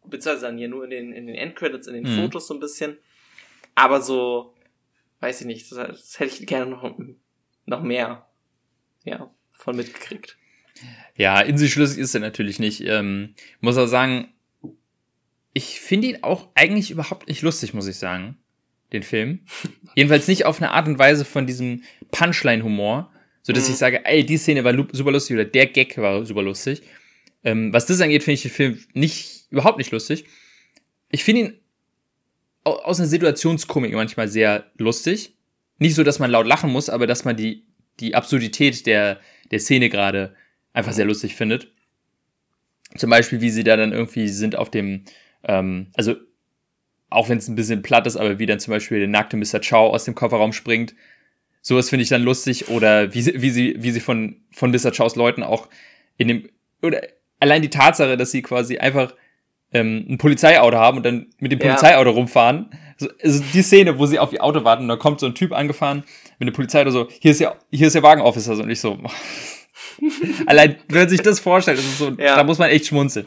Beziehungsweise dann hier nur in den, in den Endcredits, in den mhm. Fotos so ein bisschen. Aber so, weiß ich nicht, das, das hätte ich gerne noch, noch mehr, ja, von mitgekriegt. Ja, in sich schlüssig ist er natürlich nicht. Ähm, muss auch sagen, ich finde ihn auch eigentlich überhaupt nicht lustig, muss ich sagen den Film. Jedenfalls nicht auf eine Art und Weise von diesem Punchline-Humor, so dass mhm. ich sage, ey, die Szene war super lustig oder der Gag war super lustig. Ähm, was das angeht, finde ich den Film nicht, überhaupt nicht lustig. Ich finde ihn aus einer Situationskomik manchmal sehr lustig. Nicht so, dass man laut lachen muss, aber dass man die, die Absurdität der, der Szene gerade einfach sehr lustig findet. Zum Beispiel, wie sie da dann irgendwie sind auf dem, ähm, also auch wenn es ein bisschen platt ist, aber wie dann zum Beispiel der nackte Mr. Chow aus dem Kofferraum springt. Sowas finde ich dann lustig. Oder wie, sie, wie sie, wie sie von, von Mr. Chows Leuten auch in dem, oder allein die Tatsache, dass sie quasi einfach ähm, ein Polizeiauto haben und dann mit dem Polizeiauto ja. rumfahren. Also, also die Szene, wo sie auf ihr Auto warten und da kommt so ein Typ angefahren mit dem Polizeiauto so, hier ist ja, hier ist der Wagenofficer und ich so, allein, wenn man sich das vorstellt, ist so, ja. da muss man echt schmunzeln.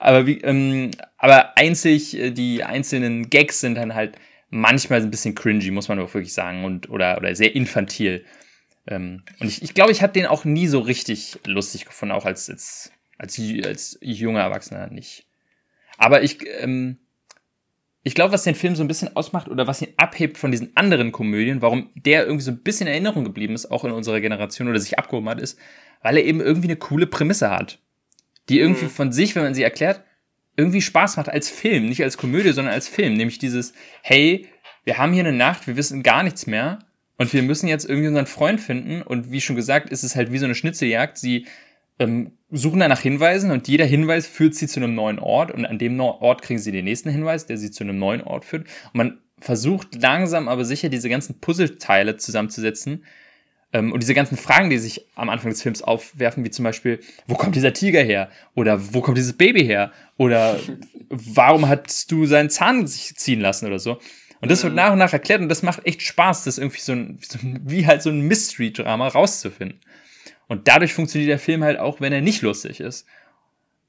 Aber wie, ähm, aber einzig, äh, die einzelnen Gags sind dann halt manchmal ein bisschen cringy, muss man auch wirklich sagen, und oder, oder sehr infantil. Ähm, und ich, ich glaube, ich habe den auch nie so richtig lustig gefunden, auch als, als, als, als junger Erwachsener nicht. Aber ich, ähm, ich glaube, was den Film so ein bisschen ausmacht oder was ihn abhebt von diesen anderen Komödien, warum der irgendwie so ein bisschen in Erinnerung geblieben ist, auch in unserer Generation oder sich abgehoben hat, ist, weil er eben irgendwie eine coole Prämisse hat die irgendwie mhm. von sich, wenn man sie erklärt, irgendwie Spaß macht als Film, nicht als Komödie, sondern als Film. Nämlich dieses, hey, wir haben hier eine Nacht, wir wissen gar nichts mehr und wir müssen jetzt irgendwie unseren Freund finden. Und wie schon gesagt, ist es halt wie so eine Schnitzeljagd. Sie ähm, suchen nach Hinweisen und jeder Hinweis führt sie zu einem neuen Ort und an dem Ort kriegen sie den nächsten Hinweis, der sie zu einem neuen Ort führt. Und man versucht langsam aber sicher diese ganzen Puzzleteile zusammenzusetzen, ähm, und diese ganzen Fragen, die sich am Anfang des Films aufwerfen, wie zum Beispiel, wo kommt dieser Tiger her? Oder wo kommt dieses Baby her? Oder warum hast du seinen Zahn sich ziehen lassen oder so? Und das wird mhm. nach und nach erklärt und das macht echt Spaß, das irgendwie so ein, so ein wie halt so ein Mystery-Drama rauszufinden. Und dadurch funktioniert der Film halt auch, wenn er nicht lustig ist.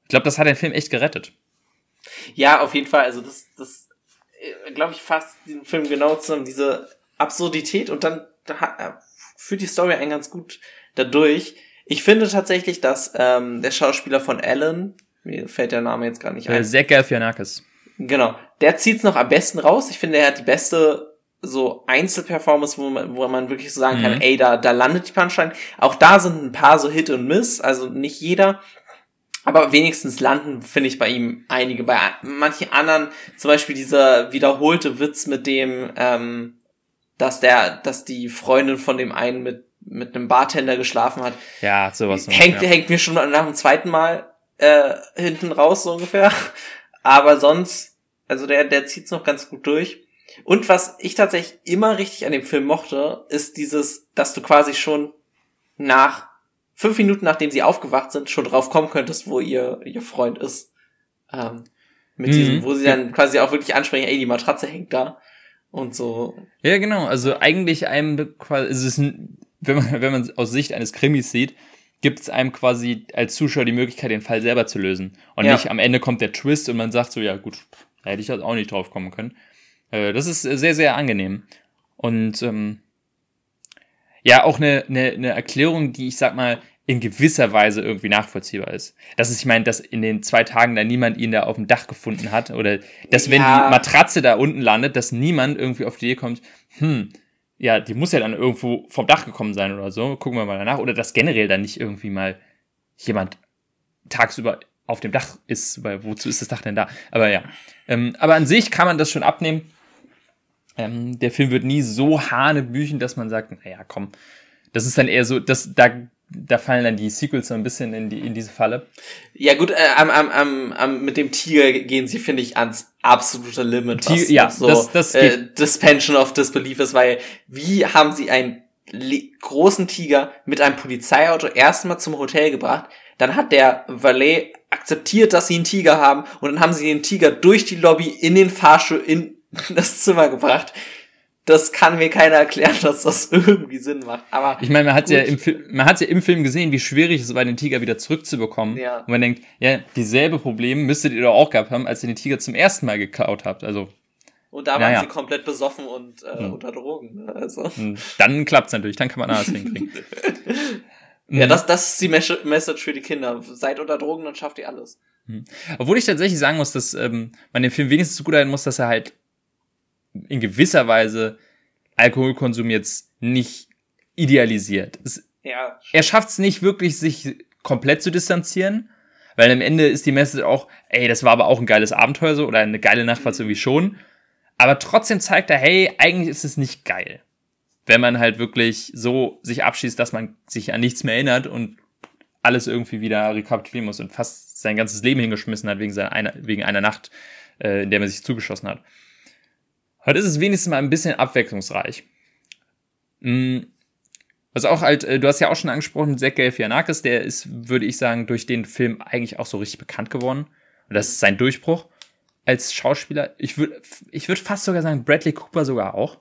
Ich glaube, das hat den Film echt gerettet. Ja, auf jeden Fall. Also das, das äh, glaube ich, fasst diesen Film genau zusammen. Diese Absurdität und dann führt die Story einen ganz gut dadurch. Ich finde tatsächlich, dass ähm, der Schauspieler von Alan, mir fällt der Name jetzt gar nicht ein. Äh, Zach Galifianakis. Genau, der zieht's noch am besten raus. Ich finde, er hat die beste so Einzelperformance, wo man, wo man wirklich so sagen mhm. kann, ey, da, da landet die Punchline. Auch da sind ein paar so Hit und Miss, also nicht jeder. Aber wenigstens landen, finde ich, bei ihm einige. Bei manchen anderen, zum Beispiel dieser wiederholte Witz mit dem, ähm, dass der, dass die Freundin von dem einen mit mit einem Bartender geschlafen hat. Ja, sowas. Hängt, ja. hängt mir schon nach dem zweiten Mal äh, hinten raus so ungefähr. Aber sonst, also der, der zieht's noch ganz gut durch. Und was ich tatsächlich immer richtig an dem Film mochte, ist dieses, dass du quasi schon nach fünf Minuten, nachdem sie aufgewacht sind, schon drauf kommen könntest, wo ihr, ihr Freund ist. Ähm, mit mhm. diesem, wo sie dann quasi auch wirklich ansprechen, ey, die Matratze hängt da. Und so. Ja, genau. Also eigentlich einem quasi, es ist wenn man, wenn man aus Sicht eines Krimis sieht, gibt es einem quasi als Zuschauer die Möglichkeit, den Fall selber zu lösen. Und ja. nicht am Ende kommt der Twist und man sagt so, ja gut, da hätte ich halt auch nicht drauf kommen können. Äh, das ist sehr, sehr angenehm. Und ähm, ja, auch eine, eine, eine Erklärung, die ich sag mal in gewisser Weise irgendwie nachvollziehbar ist. Das ist, ich meine, dass in den zwei Tagen da niemand ihn da auf dem Dach gefunden hat oder dass ja. wenn die Matratze da unten landet, dass niemand irgendwie auf die Idee kommt, hm, ja, die muss ja dann irgendwo vom Dach gekommen sein oder so. Gucken wir mal danach. Oder dass generell dann nicht irgendwie mal jemand tagsüber auf dem Dach ist, weil wozu ist das Dach denn da? Aber ja. Ähm, aber an sich kann man das schon abnehmen. Ähm, der Film wird nie so hanebüchen, dass man sagt, naja, komm, das ist dann eher so, dass da da fallen dann die Sequels so ein bisschen in, die, in diese Falle. Ja gut, äh, am, am, am, am, mit dem Tiger gehen sie, finde ich, ans absolute Limit, was ja, so das, das äh, Dispension of Disbelief ist, weil wie haben sie einen großen Tiger mit einem Polizeiauto erstmal zum Hotel gebracht, dann hat der Valet akzeptiert, dass sie einen Tiger haben und dann haben sie den Tiger durch die Lobby in den Fahrstuhl in das Zimmer gebracht das kann mir keiner erklären, dass das irgendwie Sinn macht. Aber ich meine, man hat ja im Film, man hat ja im Film gesehen, wie schwierig es war, den Tiger wieder zurückzubekommen. Ja. Und man denkt, ja, dieselbe Problem müsstet ihr doch auch gehabt haben, als ihr den Tiger zum ersten Mal geklaut habt. Also und da waren ja. sie komplett besoffen und äh, hm. unter Drogen. Ne? Also. Hm. Dann klappt's natürlich, dann kann man alles hinkriegen. ja, hm. das, das ist die Message für die Kinder. Seid unter Drogen, dann schafft ihr alles. Hm. Obwohl ich tatsächlich sagen muss, dass ähm, man den Film wenigstens so gut halten muss, dass er halt in gewisser Weise Alkoholkonsum jetzt nicht idealisiert. Es, ja, er schafft es nicht wirklich, sich komplett zu distanzieren, weil am Ende ist die Message auch, ey, das war aber auch ein geiles Abenteuer so oder eine geile Nachtfahrt so wie schon. Aber trotzdem zeigt er, hey, eigentlich ist es nicht geil. Wenn man halt wirklich so sich abschießt, dass man sich an nichts mehr erinnert und alles irgendwie wieder rekapitulieren muss und fast sein ganzes Leben hingeschmissen hat wegen, seiner, einer, wegen einer Nacht, äh, in der man sich zugeschossen hat. Heute ist es wenigstens mal ein bisschen abwechslungsreich. Also auch halt, du hast ja auch schon angesprochen, Zach Galifianakis, der ist, würde ich sagen, durch den Film eigentlich auch so richtig bekannt geworden. Und das ist sein Durchbruch als Schauspieler. Ich würde ich würde fast sogar sagen, Bradley Cooper sogar auch.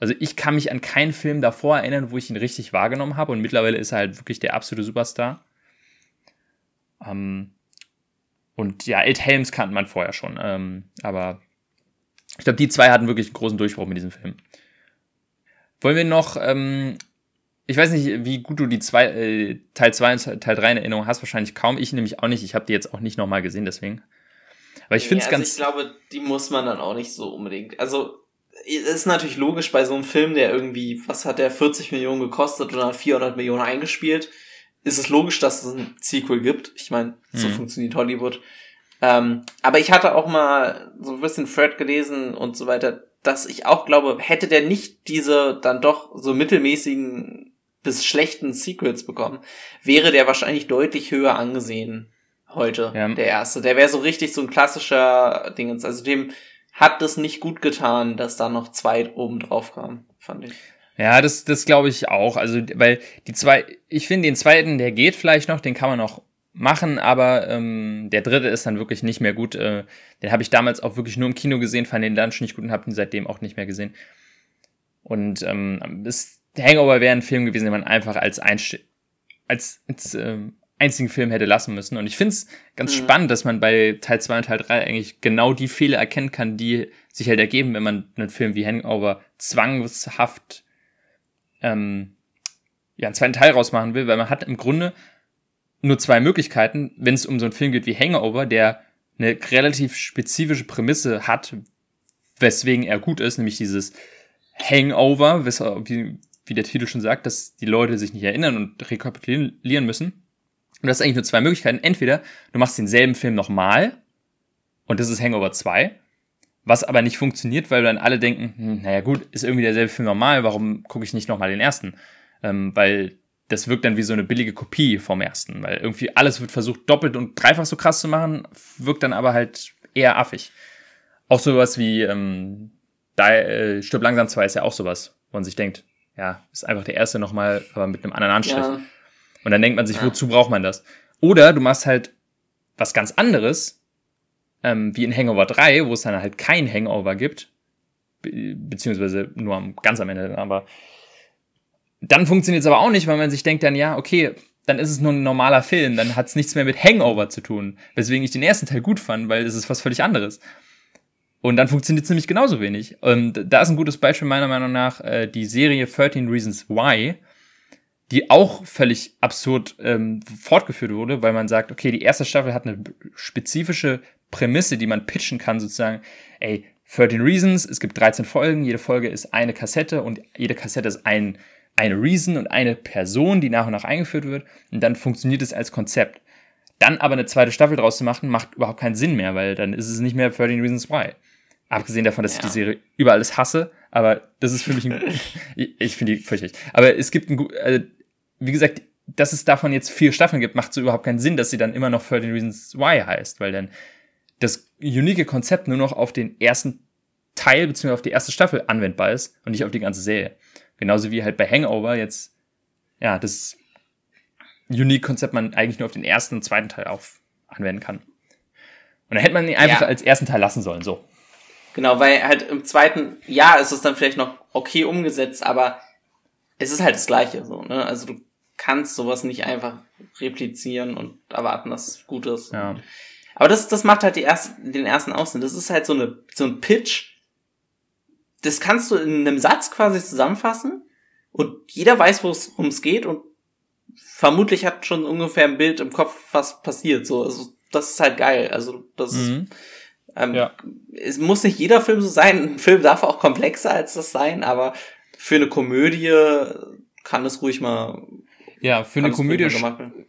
Also ich kann mich an keinen Film davor erinnern, wo ich ihn richtig wahrgenommen habe. Und mittlerweile ist er halt wirklich der absolute Superstar. Ähm, und ja, Ed Helms kannte man vorher schon. Ähm, aber ich glaube, die zwei hatten wirklich einen großen Durchbruch mit diesem Film. Wollen wir noch, ähm, ich weiß nicht, wie gut du die zwei, äh, Teil 2 und Teil 3 in Erinnerung hast, wahrscheinlich kaum. Ich nämlich auch nicht. Ich habe die jetzt auch nicht nochmal gesehen, deswegen. Aber ich finde es also ganz. Ich glaube, die muss man dann auch nicht so unbedingt. Also, es ist natürlich logisch bei so einem Film, der irgendwie, was hat der, 40 Millionen gekostet und hat 400 Millionen eingespielt, ist es logisch, dass es ein Sequel gibt. Ich meine, so mhm. funktioniert Hollywood. Ähm, aber ich hatte auch mal so ein bisschen Fred gelesen und so weiter, dass ich auch glaube, hätte der nicht diese dann doch so mittelmäßigen bis schlechten Secrets bekommen, wäre der wahrscheinlich deutlich höher angesehen heute, ja. der erste. Der wäre so richtig so ein klassischer Dingens. Also dem hat es nicht gut getan, dass da noch zwei oben drauf kam, fand ich. Ja, das, das glaube ich auch. Also, weil die zwei, ich finde den zweiten, der geht vielleicht noch, den kann man noch machen, aber ähm, der dritte ist dann wirklich nicht mehr gut. Äh, den habe ich damals auch wirklich nur im Kino gesehen, fand den dann schon nicht gut und habe ihn seitdem auch nicht mehr gesehen. Und ähm, ist, Hangover wäre ein Film gewesen, den man einfach als, Einst als, als äh, einzigen Film hätte lassen müssen. Und ich finde es ganz mhm. spannend, dass man bei Teil 2 und Teil 3 eigentlich genau die Fehler erkennen kann, die sich halt ergeben, wenn man einen Film wie Hangover zwangshaft ähm, ja, einen zweiten Teil rausmachen will, weil man hat im Grunde nur zwei Möglichkeiten, wenn es um so einen Film geht wie Hangover, der eine relativ spezifische Prämisse hat, weswegen er gut ist, nämlich dieses Hangover, wie, der Titel schon sagt, dass die Leute sich nicht erinnern und rekapitulieren müssen. Und das ist eigentlich nur zwei Möglichkeiten. Entweder du machst denselben Film nochmal und das ist Hangover 2, was aber nicht funktioniert, weil dann alle denken, hm, naja gut, ist irgendwie derselbe Film normal, warum gucke ich nicht nochmal den ersten? Ähm, weil das wirkt dann wie so eine billige Kopie vom ersten, weil irgendwie alles wird versucht, doppelt und dreifach so krass zu machen, wirkt dann aber halt eher affig. Auch sowas wie ähm, da äh, Stirb langsam 2 ist ja auch sowas, wo man sich denkt, ja, ist einfach der erste nochmal, aber mit einem anderen Anstrich. Ja. Und dann denkt man sich, ja. wozu braucht man das? Oder du machst halt was ganz anderes, ähm, wie in Hangover 3, wo es dann halt kein Hangover gibt, be beziehungsweise nur am, ganz am Ende, aber dann funktioniert es aber auch nicht, weil man sich denkt dann, ja, okay, dann ist es nur ein normaler Film, dann hat es nichts mehr mit Hangover zu tun. Weswegen ich den ersten Teil gut fand, weil es ist was völlig anderes. Und dann funktioniert es nämlich genauso wenig. Und da ist ein gutes Beispiel meiner Meinung nach äh, die Serie 13 Reasons Why, die auch völlig absurd ähm, fortgeführt wurde, weil man sagt, okay, die erste Staffel hat eine spezifische Prämisse, die man pitchen kann, sozusagen, ey, 13 Reasons, es gibt 13 Folgen, jede Folge ist eine Kassette und jede Kassette ist ein eine Reason und eine Person, die nach und nach eingeführt wird. Und dann funktioniert es als Konzept. Dann aber eine zweite Staffel draus zu machen, macht überhaupt keinen Sinn mehr, weil dann ist es nicht mehr 13 Reasons Why. Abgesehen davon, dass ja. ich die Serie über alles hasse, aber das ist für mich ein, ich finde die fürchterlich. Aber es gibt ein, also, wie gesagt, dass es davon jetzt vier Staffeln gibt, macht so überhaupt keinen Sinn, dass sie dann immer noch 13 Reasons Why heißt, weil dann das unique Konzept nur noch auf den ersten Teil bzw. auf die erste Staffel anwendbar ist und nicht auf die ganze Serie. Genauso wie halt bei Hangover jetzt, ja, das Unique-Konzept man eigentlich nur auf den ersten und zweiten Teil auf anwenden kann. Und dann hätte man ihn einfach ja. als ersten Teil lassen sollen, so. Genau, weil halt im zweiten Jahr ist es dann vielleicht noch okay umgesetzt, aber es ist halt das Gleiche, so, ne? Also du kannst sowas nicht einfach replizieren und erwarten, dass es gut ist. Ja. Aber das, das macht halt die erste, den ersten Aussehen. Das ist halt so eine, so ein Pitch, das kannst du in einem Satz quasi zusammenfassen und jeder weiß, worum es geht und vermutlich hat schon ungefähr ein Bild im Kopf, was passiert. So, also das ist halt geil. Also das mhm. ähm, ja. es muss nicht jeder Film so sein. Ein Film darf auch komplexer als das sein, aber für eine Komödie kann es ruhig mal ja, für eine Komödie,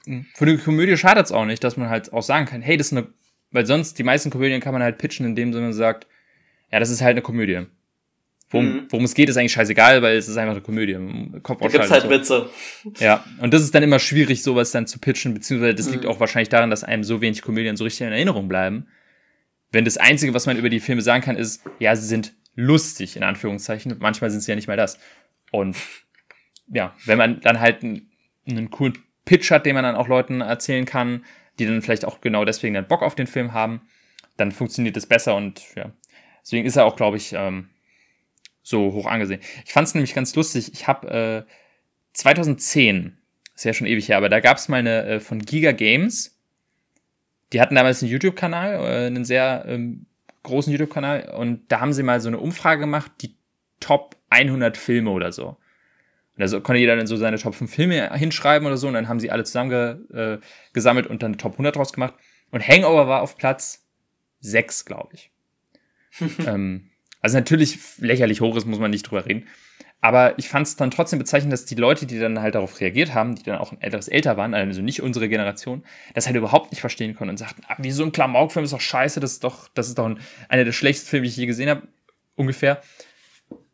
mhm. für eine Komödie schadet es auch nicht, dass man halt auch sagen kann, hey, das ist eine, weil sonst die meisten Komödien kann man halt pitchen, indem man sagt, ja, das ist halt eine Komödie. Worum, mhm. worum es geht, ist eigentlich scheißegal, weil es ist einfach eine Komödie. Kopf da gibt's halt so. Witze. Ja, und das ist dann immer schwierig, sowas dann zu pitchen, beziehungsweise das mhm. liegt auch wahrscheinlich daran, dass einem so wenig Komödien so richtig in Erinnerung bleiben. Wenn das Einzige, was man über die Filme sagen kann, ist, ja, sie sind lustig, in Anführungszeichen. Manchmal sind sie ja nicht mal das. Und ja, wenn man dann halt einen, einen coolen Pitch hat, den man dann auch Leuten erzählen kann, die dann vielleicht auch genau deswegen dann Bock auf den Film haben, dann funktioniert es besser und ja. Deswegen ist er auch, glaube ich, ähm, so hoch angesehen. Ich fand es nämlich ganz lustig. Ich habe äh, 2010, ist ja schon ewig her, aber da gab es mal eine äh, von Giga Games. Die hatten damals einen YouTube-Kanal, äh, einen sehr ähm, großen YouTube-Kanal, und da haben sie mal so eine Umfrage gemacht, die Top 100 Filme oder so. Und also konnte jeder dann so seine Top 5 Filme hinschreiben oder so, und dann haben sie alle zusammen ge, äh, gesammelt und dann Top 100 draus gemacht. Und Hangover war auf Platz 6, glaube ich. ähm, also natürlich lächerlich hoch ist, muss man nicht drüber reden. Aber ich fand es dann trotzdem bezeichnend, dass die Leute, die dann halt darauf reagiert haben, die dann auch etwas älter waren, also nicht unsere Generation, das halt überhaupt nicht verstehen konnten und sagten, ah, wie so ein Klamauk-Film ist doch scheiße, das ist doch, das ist doch ein, einer der schlechtesten Filme, die ich je gesehen habe, ungefähr.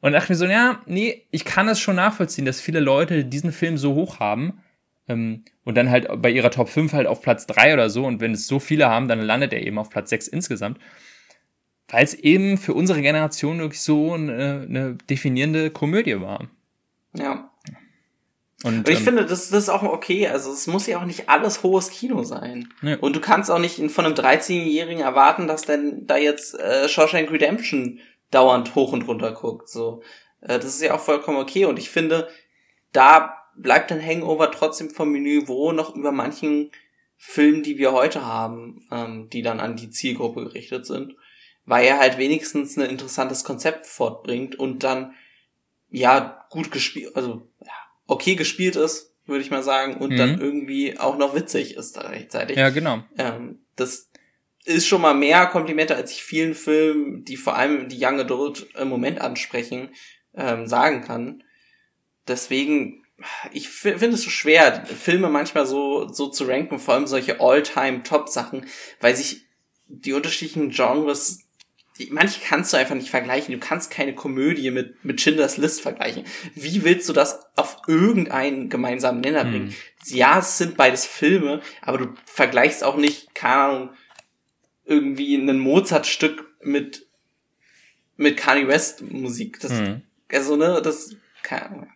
Und dachte mir so, ja, nee, ich kann es schon nachvollziehen, dass viele Leute diesen Film so hoch haben ähm, und dann halt bei ihrer Top 5 halt auf Platz 3 oder so und wenn es so viele haben, dann landet er eben auf Platz 6 insgesamt weil es eben für unsere Generation wirklich so eine, eine definierende Komödie war. Ja. Und, und ich ähm, finde, das, das ist auch okay. Also es muss ja auch nicht alles hohes Kino sein. Ja. Und du kannst auch nicht von einem 13-Jährigen erwarten, dass denn da jetzt äh, Shawshank Redemption dauernd hoch und runter guckt. So, äh, das ist ja auch vollkommen okay. Und ich finde, da bleibt ein Hangover trotzdem vom Niveau noch über manchen Filmen, die wir heute haben, ähm, die dann an die Zielgruppe gerichtet sind weil er halt wenigstens ein interessantes Konzept fortbringt und dann ja gut gespielt, also ja, okay gespielt ist, würde ich mal sagen, und mhm. dann irgendwie auch noch witzig ist da rechtzeitig. Ja, genau. Ähm, das ist schon mal mehr Komplimente, als ich vielen Filmen, die vor allem die Young Adult im Moment ansprechen, ähm, sagen kann. Deswegen, ich finde es so schwer, Filme manchmal so, so zu ranken, vor allem solche All-Time-Top-Sachen, weil sich die unterschiedlichen Genres manche kannst du einfach nicht vergleichen. Du kannst keine Komödie mit, mit Schindlers List vergleichen. Wie willst du das auf irgendeinen gemeinsamen Nenner hm. bringen? Hm. Ja, es sind beides Filme, aber du vergleichst auch nicht, keine Ahnung, irgendwie ein Mozart-Stück mit mit Kanye West Musik. Das, mhm. Also, ne, das, keine Ahnung.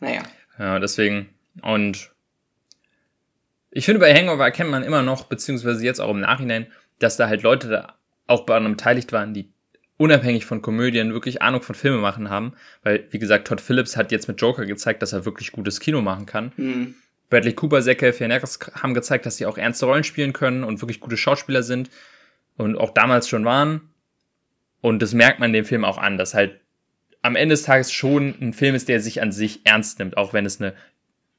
Naja. Ja, deswegen, und ich finde, bei Hangover erkennt man immer noch, beziehungsweise jetzt auch im Nachhinein, dass da halt Leute da auch beteiligt waren, die unabhängig von Komödien wirklich Ahnung von Filme machen haben. Weil, wie gesagt, Todd Phillips hat jetzt mit Joker gezeigt, dass er wirklich gutes Kino machen kann. Mhm. Bradley Cooper, Zach Galifianakis haben gezeigt, dass sie auch ernste Rollen spielen können und wirklich gute Schauspieler sind und auch damals schon waren. Und das merkt man dem Film auch an, dass halt am Ende des Tages schon ein Film ist, der sich an sich ernst nimmt, auch wenn es eine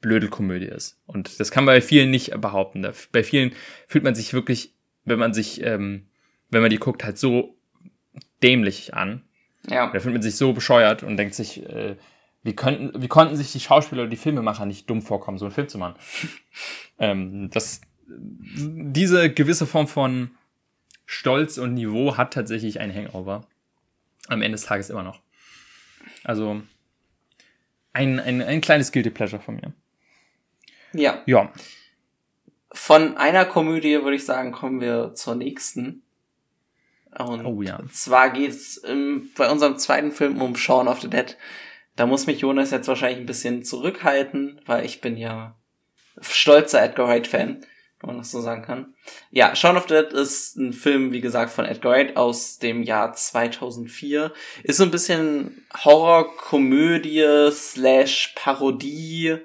blöde Komödie ist. Und das kann man bei vielen nicht behaupten. Bei vielen fühlt man sich wirklich, wenn man sich, ähm, wenn man die guckt, halt so dämlich an. Ja. Da fühlt man sich so bescheuert und denkt sich, äh, wie, könnten, wie konnten sich die Schauspieler oder die Filmemacher nicht dumm vorkommen, so einen Film zu machen? ähm, das, diese gewisse Form von Stolz und Niveau hat tatsächlich ein Hangover. Am Ende des Tages immer noch. Also ein, ein, ein kleines Guilty Pleasure von mir. Ja. Ja. Von einer Komödie würde ich sagen, kommen wir zur nächsten. Und oh ja. zwar geht's im, bei unserem zweiten Film um Shaun of the Dead. Da muss mich Jonas jetzt wahrscheinlich ein bisschen zurückhalten, weil ich bin ja stolzer Edgar Wright-Fan wenn man das so sagen kann. Ja, Shaun of the Dead ist ein Film, wie gesagt, von Edgar Wright aus dem Jahr 2004. Ist so ein bisschen Horror-Komödie slash Parodie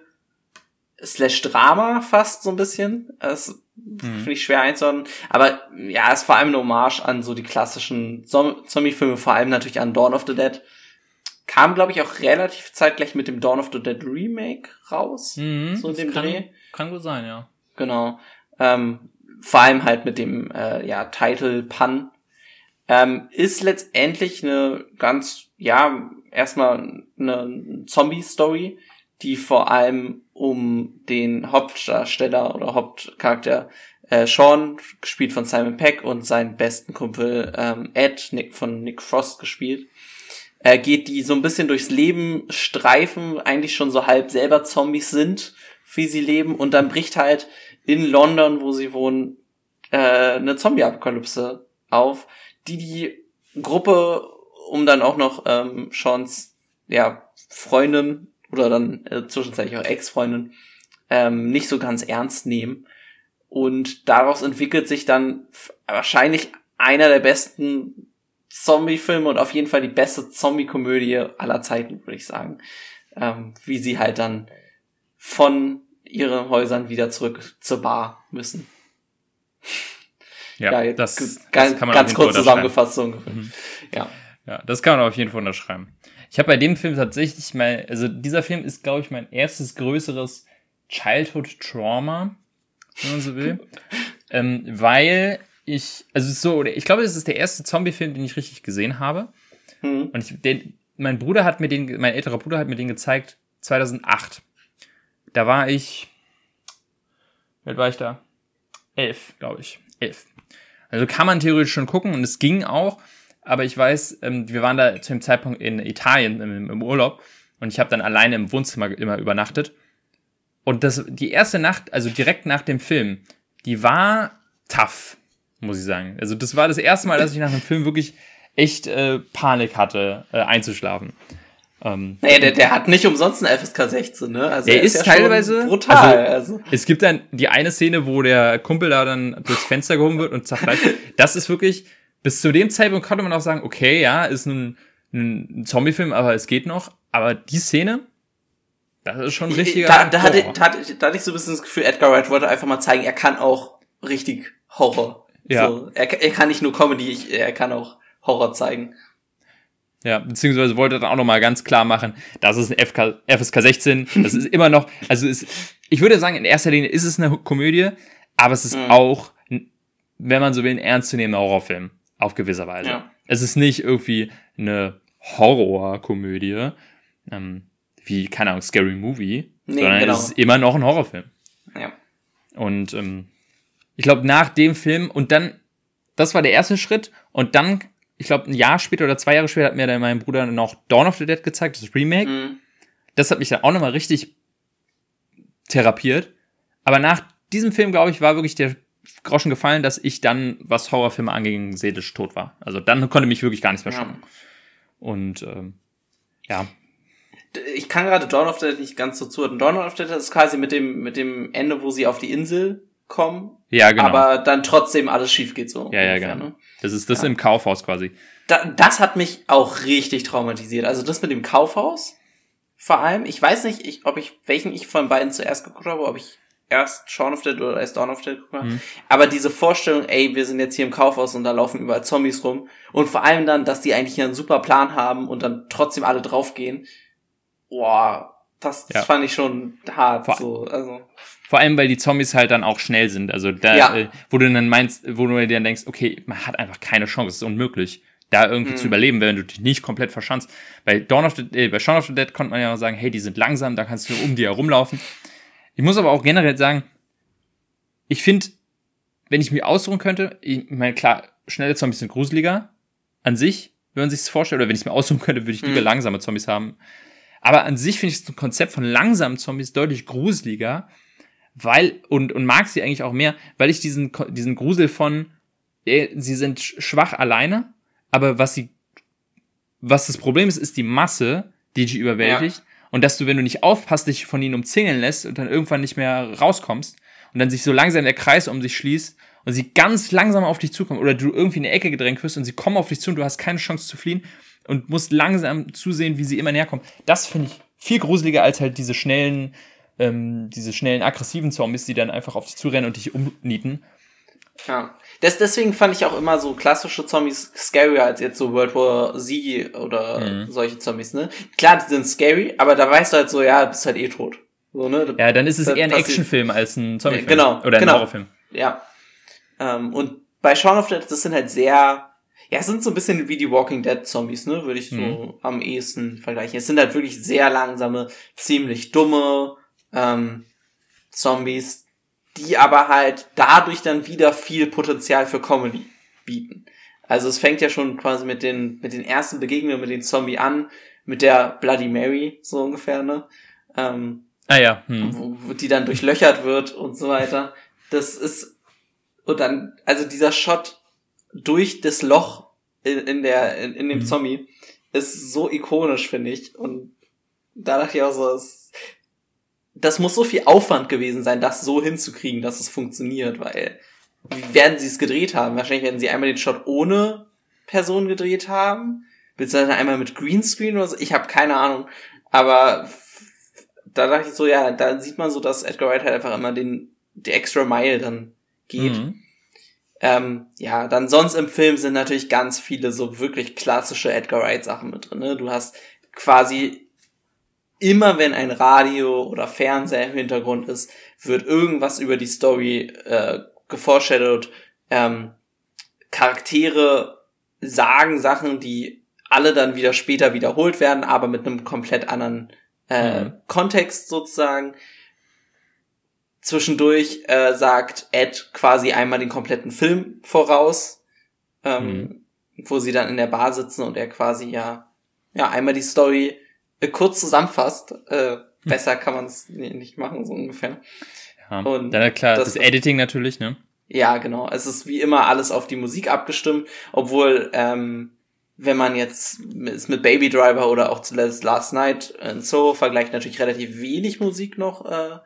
slash Drama fast so ein bisschen. Das mhm. finde ich schwer einzuordnen. Aber ja, ist vor allem eine Hommage an so die klassischen Zombie-Filme, vor allem natürlich an Dawn of the Dead. Kam, glaube ich, auch relativ zeitgleich mit dem Dawn of the Dead Remake raus. Mhm, so in dem kann, Dreh. Kann gut sein, ja. Genau. Ähm, vor allem halt mit dem äh, ja, Title Pun. Ähm, ist letztendlich eine ganz, ja, erstmal eine Zombie-Story, die vor allem um den Hauptdarsteller oder Hauptcharakter äh, Sean, gespielt von Simon Peck, und seinen besten Kumpel ähm, Ed, Nick, von Nick Frost gespielt, äh, geht, die so ein bisschen durchs Leben streifen, eigentlich schon so halb selber Zombies sind, wie sie leben, und dann bricht halt in London, wo sie wohnen, äh, eine Zombie-Apokalypse auf, die die Gruppe, um dann auch noch ähm, Seans ja, Freundin oder dann äh, zwischenzeitlich auch Ex-Freundin ähm, nicht so ganz ernst nehmen. Und daraus entwickelt sich dann wahrscheinlich einer der besten Zombie-Filme und auf jeden Fall die beste Zombie-Komödie aller Zeiten, würde ich sagen. Ähm, wie sie halt dann von ihren Häusern wieder zurück zur Bar müssen. Ja, ja das, das ganz, kann man ganz kurz zusammengefasst so ungefähr. Mhm. Ja. Ja, das kann man auf jeden Fall unterschreiben. Ich habe bei dem Film tatsächlich mal, also dieser Film ist, glaube ich, mein erstes größeres Childhood-Trauma, wenn man so will. ähm, weil ich, also so, ich glaube, das ist der erste Zombie-Film, den ich richtig gesehen habe. Mhm. Und ich, den, mein Bruder hat mir den, mein älterer Bruder hat mir den gezeigt 2008. Da war ich, wie war ich da? Elf, glaube ich. Elf. Also kann man theoretisch schon gucken und es ging auch. Aber ich weiß, ähm, wir waren da zu dem Zeitpunkt in Italien im, im Urlaub und ich habe dann alleine im Wohnzimmer immer übernachtet. Und das, die erste Nacht, also direkt nach dem Film, die war tough, muss ich sagen. Also das war das erste Mal, dass ich nach einem Film wirklich echt äh, Panik hatte, äh, einzuschlafen. Ähm, naja, der, der hat nicht umsonst ein FSK 16, ne? Also der ist, ist ja teilweise brutal. Also, also, Es gibt dann die eine Szene, wo der Kumpel da dann durchs Fenster gehoben wird und zerfleischt. das ist wirklich, bis zu dem Zeitpunkt konnte man auch sagen, okay, ja, ist ein, ein Zombie-Film, aber es geht noch. Aber die Szene, das ist schon ein richtiger. Da, da, hatte, da, hatte, da hatte ich so ein bisschen das Gefühl, Edgar Wright wollte einfach mal zeigen, er kann auch richtig Horror. Ja. So, er, er kann nicht nur Comedy, er kann auch Horror zeigen. Ja, beziehungsweise wollte dann auch nochmal ganz klar machen, das ist ein FK, FSK 16, das ist immer noch, also ist, ich würde sagen, in erster Linie ist es eine Komödie, aber es ist mhm. auch, wenn man so will, ein ernstzunehmender Horrorfilm, auf gewisser Weise. Ja. Es ist nicht irgendwie eine Horrorkomödie, ähm, wie, keine Ahnung, Scary Movie, nee, sondern genau. es ist immer noch ein Horrorfilm. Ja. Und ähm, ich glaube, nach dem Film und dann, das war der erste Schritt und dann ich glaube, ein Jahr später oder zwei Jahre später hat mir dann mein Bruder noch Dawn of the Dead gezeigt, das Remake. Mhm. Das hat mich dann auch nochmal richtig therapiert. Aber nach diesem Film, glaube ich, war wirklich der Groschen gefallen, dass ich dann, was Horrorfilme anging, seelisch tot war. Also dann konnte mich wirklich gar nichts mehr schocken. Und ähm, ja. Ich kann gerade Dawn of the Dead nicht ganz so zuhören. Dawn of the Dead ist quasi mit dem, mit dem Ende, wo sie auf die Insel kommen. Ja, genau. Aber dann trotzdem alles schief geht so. Ja, ja, genau. Ne? Das ist das ja. im Kaufhaus quasi. Da, das hat mich auch richtig traumatisiert. Also das mit dem Kaufhaus vor allem. Ich weiß nicht, ich, ob ich, welchen ich von beiden zuerst geguckt habe, ob ich erst Shaun of the Dead oder erst Dawn of the Dead. Mhm. Aber diese Vorstellung, ey, wir sind jetzt hier im Kaufhaus und da laufen überall Zombies rum. Und vor allem dann, dass die eigentlich einen super Plan haben und dann trotzdem alle draufgehen. Boah, das, das ja. fand ich schon hart. Vor, so, also. vor allem, weil die Zombies halt dann auch schnell sind. Also da, ja. äh, wo du dann meinst, wo du dir dann denkst, okay, man hat einfach keine Chance, es ist unmöglich da irgendwie mhm. zu überleben, wenn du dich nicht komplett verschanzt. Bei Dawn of the, äh, bei Shaun of the Dead konnte man ja sagen, hey, die sind langsam, da kannst du um die herumlaufen. Ich muss aber auch generell sagen, ich finde, wenn ich mir aussuchen könnte, ich meine, klar, schnelle Zombies sind gruseliger an sich, wenn man sich das vorstellt, oder wenn ich es mir aussuchen könnte, würde ich lieber mhm. langsame Zombies haben. Aber an sich finde ich das Konzept von langsamen Zombies deutlich gruseliger, weil, und, und mag sie eigentlich auch mehr, weil ich diesen, diesen Grusel von, äh, sie sind schwach alleine, aber was sie, was das Problem ist, ist die Masse, die dich überwältigt. Ja. Und dass du, wenn du nicht aufpasst, dich von ihnen umzingeln lässt und dann irgendwann nicht mehr rauskommst und dann sich so langsam der Kreis um sich schließt und sie ganz langsam auf dich zukommen oder du irgendwie in eine Ecke gedrängt wirst und sie kommen auf dich zu und du hast keine Chance zu fliehen und musst langsam zusehen, wie sie immer näher kommen. Das finde ich viel gruseliger als halt diese schnellen, ähm, diese schnellen aggressiven Zombies, die dann einfach auf dich zurennen und dich umnieten. Ja. Das, deswegen fand ich auch immer so klassische Zombies scarier als jetzt so World War Z oder mhm. solche Zombies, ne? Klar, die sind scary, aber da weißt du halt so, ja, bist halt eh tot. So, ne? Ja, dann ist es eher ein Actionfilm als ein Zombiefilm. Genau. Oder ein genau. Horrorfilm. Ja. Ähm, und bei Shaun of the Dead, das sind halt sehr, ja, es sind so ein bisschen wie die Walking Dead Zombies, ne? Würde ich so mhm. am ehesten vergleichen. Es sind halt wirklich sehr langsame, ziemlich dumme ähm, Zombies, die aber halt dadurch dann wieder viel Potenzial für Comedy bieten. Also es fängt ja schon quasi mit den, mit den ersten Begegnungen mit den Zombie an, mit der Bloody Mary, so ungefähr, ne? Ähm, ah ja. Hm. Wo, wo die dann durchlöchert wird und so weiter. Das ist, und dann, also dieser Shot durch das Loch in, in der, in, in dem mhm. Zombie ist so ikonisch, finde ich. Und da dachte ich auch so, es, das muss so viel Aufwand gewesen sein, das so hinzukriegen, dass es funktioniert, weil wie werden sie es gedreht haben? Wahrscheinlich werden sie einmal den Shot ohne Person gedreht haben, beziehungsweise einmal mit Greenscreen oder so. Ich habe keine Ahnung, aber da dachte ich so, ja, da sieht man so, dass Edgar Wright halt einfach immer den die extra Mile dann geht. Mhm. Ähm, ja, dann sonst im Film sind natürlich ganz viele so wirklich klassische Edgar Wright Sachen mit drin. Ne? Du hast quasi immer wenn ein Radio oder Fernseher im Hintergrund ist, wird irgendwas über die Story äh, geforeshadowed. Ähm, Charaktere sagen Sachen, die alle dann wieder später wiederholt werden, aber mit einem komplett anderen äh, mhm. Kontext sozusagen. Zwischendurch äh, sagt Ed quasi einmal den kompletten Film voraus, ähm, mhm. wo sie dann in der Bar sitzen und er quasi ja ja einmal die Story äh, kurz zusammenfasst. Äh, besser kann man es nicht machen, so ungefähr. Ja, und dann klar, das, das Editing natürlich, ne? Ja, genau. Es ist wie immer alles auf die Musik abgestimmt, obwohl, ähm, wenn man jetzt es mit Baby Driver oder auch zuletzt Last Night and So vergleicht, natürlich relativ wenig Musik noch äh,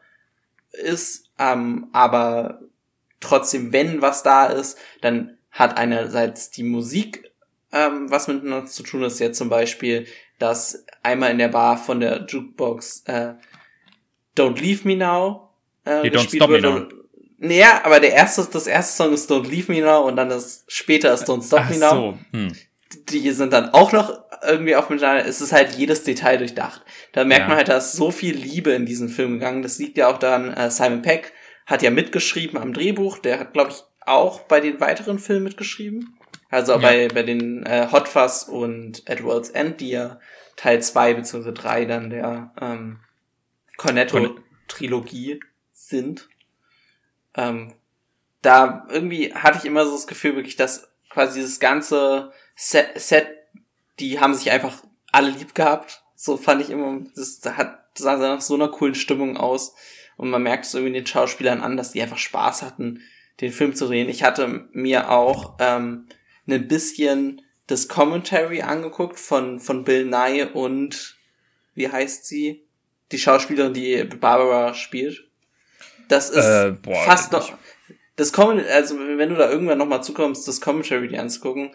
ist, ähm, aber trotzdem, wenn was da ist, dann hat einerseits die Musik ähm, was miteinander zu tun ist, jetzt zum Beispiel dass einmal in der Bar von der Jukebox äh, Don't Leave Me Now äh, Die Don't Stop wird. Me Now. Naja, aber der erste, das erste Song ist Don't Leave Me Now und dann das später ist Don't Stop Ach Me Now. So. Hm. Die sind dann auch noch irgendwie auf miteinander. Es ist halt jedes Detail durchdacht. Da merkt ja. man halt, da ist so viel Liebe in diesen Film gegangen. Das liegt ja auch daran, äh, Simon Peck hat ja mitgeschrieben am Drehbuch. Der hat, glaube ich, auch bei den weiteren Filmen mitgeschrieben. Also ja. bei, bei den äh, Hot Fuzz und At World's End, die ja Teil zwei beziehungsweise drei dann der ähm, Cornetto-Trilogie sind. Ähm, da irgendwie hatte ich immer so das Gefühl wirklich, dass quasi dieses ganze Set, Set die haben sich einfach alle lieb gehabt. So fand ich immer, das hat sah nach so einer coolen Stimmung aus. Und man merkt es irgendwie den Schauspielern an, dass die einfach Spaß hatten, den Film zu drehen. Ich hatte mir auch ähm, ein bisschen das Commentary angeguckt von, von Bill Nye und wie heißt sie? Die Schauspielerin, die Barbara spielt. Das ist äh, boah, fast noch. Das Comment, also wenn du da irgendwann nochmal zukommst, das Commentary dir anzugucken,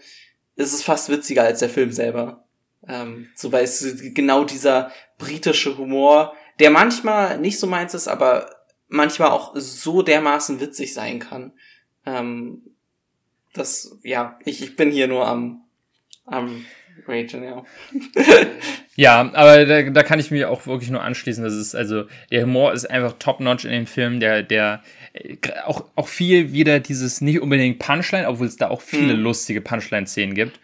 ist es fast witziger als der Film selber. Ähm, so weil es genau dieser britische Humor, der manchmal nicht so meins ist, aber manchmal auch so dermaßen witzig sein kann. Ähm, das, ja, ich, ich bin hier nur am, am Ragen, ja. ja, aber da, da kann ich mir auch wirklich nur anschließen. Das ist, also, der Humor ist einfach top-notch in dem Film, der, der, äh, auch, auch viel wieder dieses nicht unbedingt Punchline, obwohl es da auch viele mhm. lustige Punchline-Szenen gibt.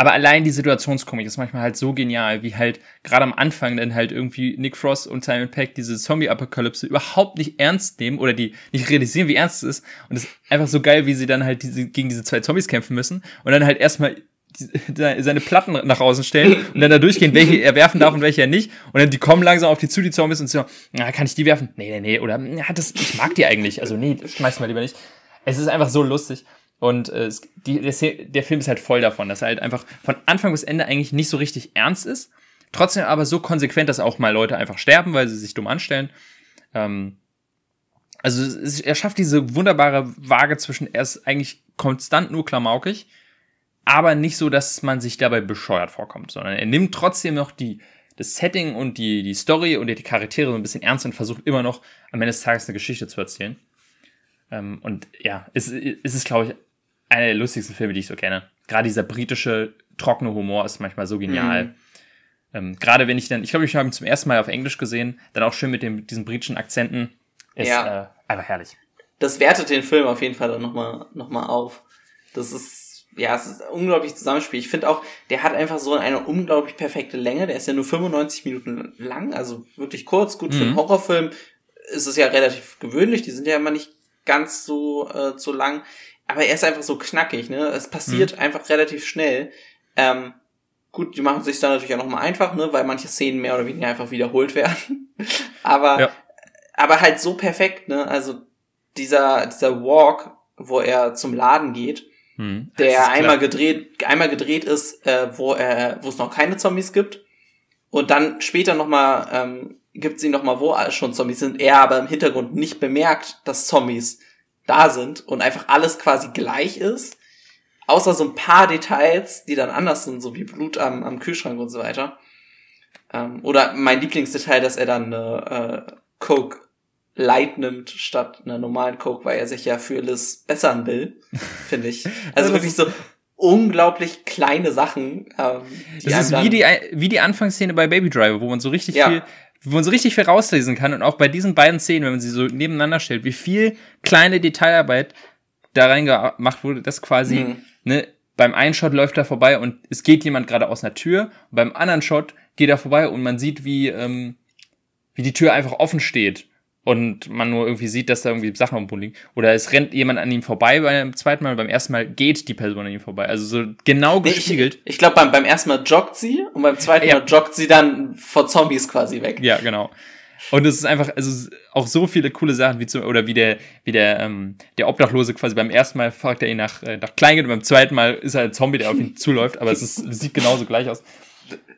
Aber allein die Situationskomik ist manchmal halt so genial, wie halt gerade am Anfang dann halt irgendwie Nick Frost und Simon Peck diese Zombie-Apokalypse überhaupt nicht ernst nehmen oder die nicht realisieren, wie ernst es ist. Und es ist einfach so geil, wie sie dann halt diese, gegen diese zwei Zombies kämpfen müssen und dann halt erstmal seine Platten nach außen stellen und dann da durchgehen, welche er werfen darf und welche er nicht. Und dann die kommen langsam auf die zu, die Zombies, und so, na, kann ich die werfen? Nee, nee, nee. Oder, ja, das, ich mag die eigentlich. Also, nee, schmeiß mal lieber nicht. Es ist einfach so lustig. Und äh, die, der, der Film ist halt voll davon, dass er halt einfach von Anfang bis Ende eigentlich nicht so richtig ernst ist. Trotzdem aber so konsequent, dass auch mal Leute einfach sterben, weil sie sich dumm anstellen. Ähm, also es, er schafft diese wunderbare Waage zwischen, er ist eigentlich konstant nur klamaukig aber nicht so, dass man sich dabei bescheuert vorkommt, sondern er nimmt trotzdem noch die, das Setting und die, die Story und die Charaktere so ein bisschen ernst und versucht immer noch am Ende des Tages eine Geschichte zu erzählen. Ähm, und ja, es, es ist, glaube ich, einer der lustigsten Filme, die ich so kenne. Gerade dieser britische, trockene Humor ist manchmal so genial. Mhm. Ähm, Gerade wenn ich dann, ich glaube, ich habe ihn zum ersten Mal auf Englisch gesehen, dann auch schön mit dem, diesen britischen Akzenten. Ist ja. äh, einfach herrlich. Das wertet den Film auf jeden Fall dann nochmal noch mal auf. Das ist ja, es ist unglaublich Zusammenspiel. Ich finde auch, der hat einfach so eine unglaublich perfekte Länge. Der ist ja nur 95 Minuten lang, also wirklich kurz. Gut, für einen mhm. Horrorfilm ist es ja relativ gewöhnlich. Die sind ja immer nicht ganz so, äh, so lang. Aber er ist einfach so knackig, ne? Es passiert mhm. einfach relativ schnell. Ähm, gut, die machen sich dann natürlich auch nochmal einfach, ne? Weil manche Szenen mehr oder weniger einfach wiederholt werden. aber, ja. aber halt so perfekt, ne? Also dieser, dieser Walk, wo er zum Laden geht, hm, der einmal gedreht, einmal gedreht ist, äh, wo er, wo es noch keine Zombies gibt. Und dann später nochmal, ähm, gibt es ihn nochmal, wo schon Zombies sind. Er aber im Hintergrund nicht bemerkt, dass Zombies da sind und einfach alles quasi gleich ist. Außer so ein paar Details, die dann anders sind, so wie Blut am, am Kühlschrank und so weiter. Ähm, oder mein Lieblingsdetail, dass er dann eine äh, Coke Light nimmt statt einer normalen Coke, weil er sich ja für Liz bessern will, finde ich. Also wirklich so unglaublich kleine Sachen. Ähm, das ist wie die, wie die Anfangsszene bei Baby Driver, wo man so richtig ja. viel wo man so richtig viel rauslesen kann und auch bei diesen beiden Szenen, wenn man sie so nebeneinander stellt, wie viel kleine Detailarbeit da reingemacht wurde, dass quasi, mhm. ne, beim einen Shot läuft er vorbei und es geht jemand gerade aus einer Tür, und beim anderen Shot geht er vorbei und man sieht, wie, ähm, wie die Tür einfach offen steht und man nur irgendwie sieht, dass da irgendwie Sachen am Boden liegen. Oder es rennt jemand an ihm vorbei beim zweiten Mal, beim ersten Mal geht die Person an ihm vorbei. Also so genau gespiegelt. Ich, ich glaube, beim, beim ersten Mal joggt sie und beim zweiten ja. Mal joggt sie dann vor Zombies quasi weg. Ja, genau. Und es ist einfach, also auch so viele coole Sachen, wie zum, oder wie der, wie der, ähm, der Obdachlose quasi beim ersten Mal fragt er ihn nach, äh, nach Kleingeld und beim zweiten Mal ist er ein Zombie, der auf ihn zuläuft, aber es ist, sieht genauso gleich aus.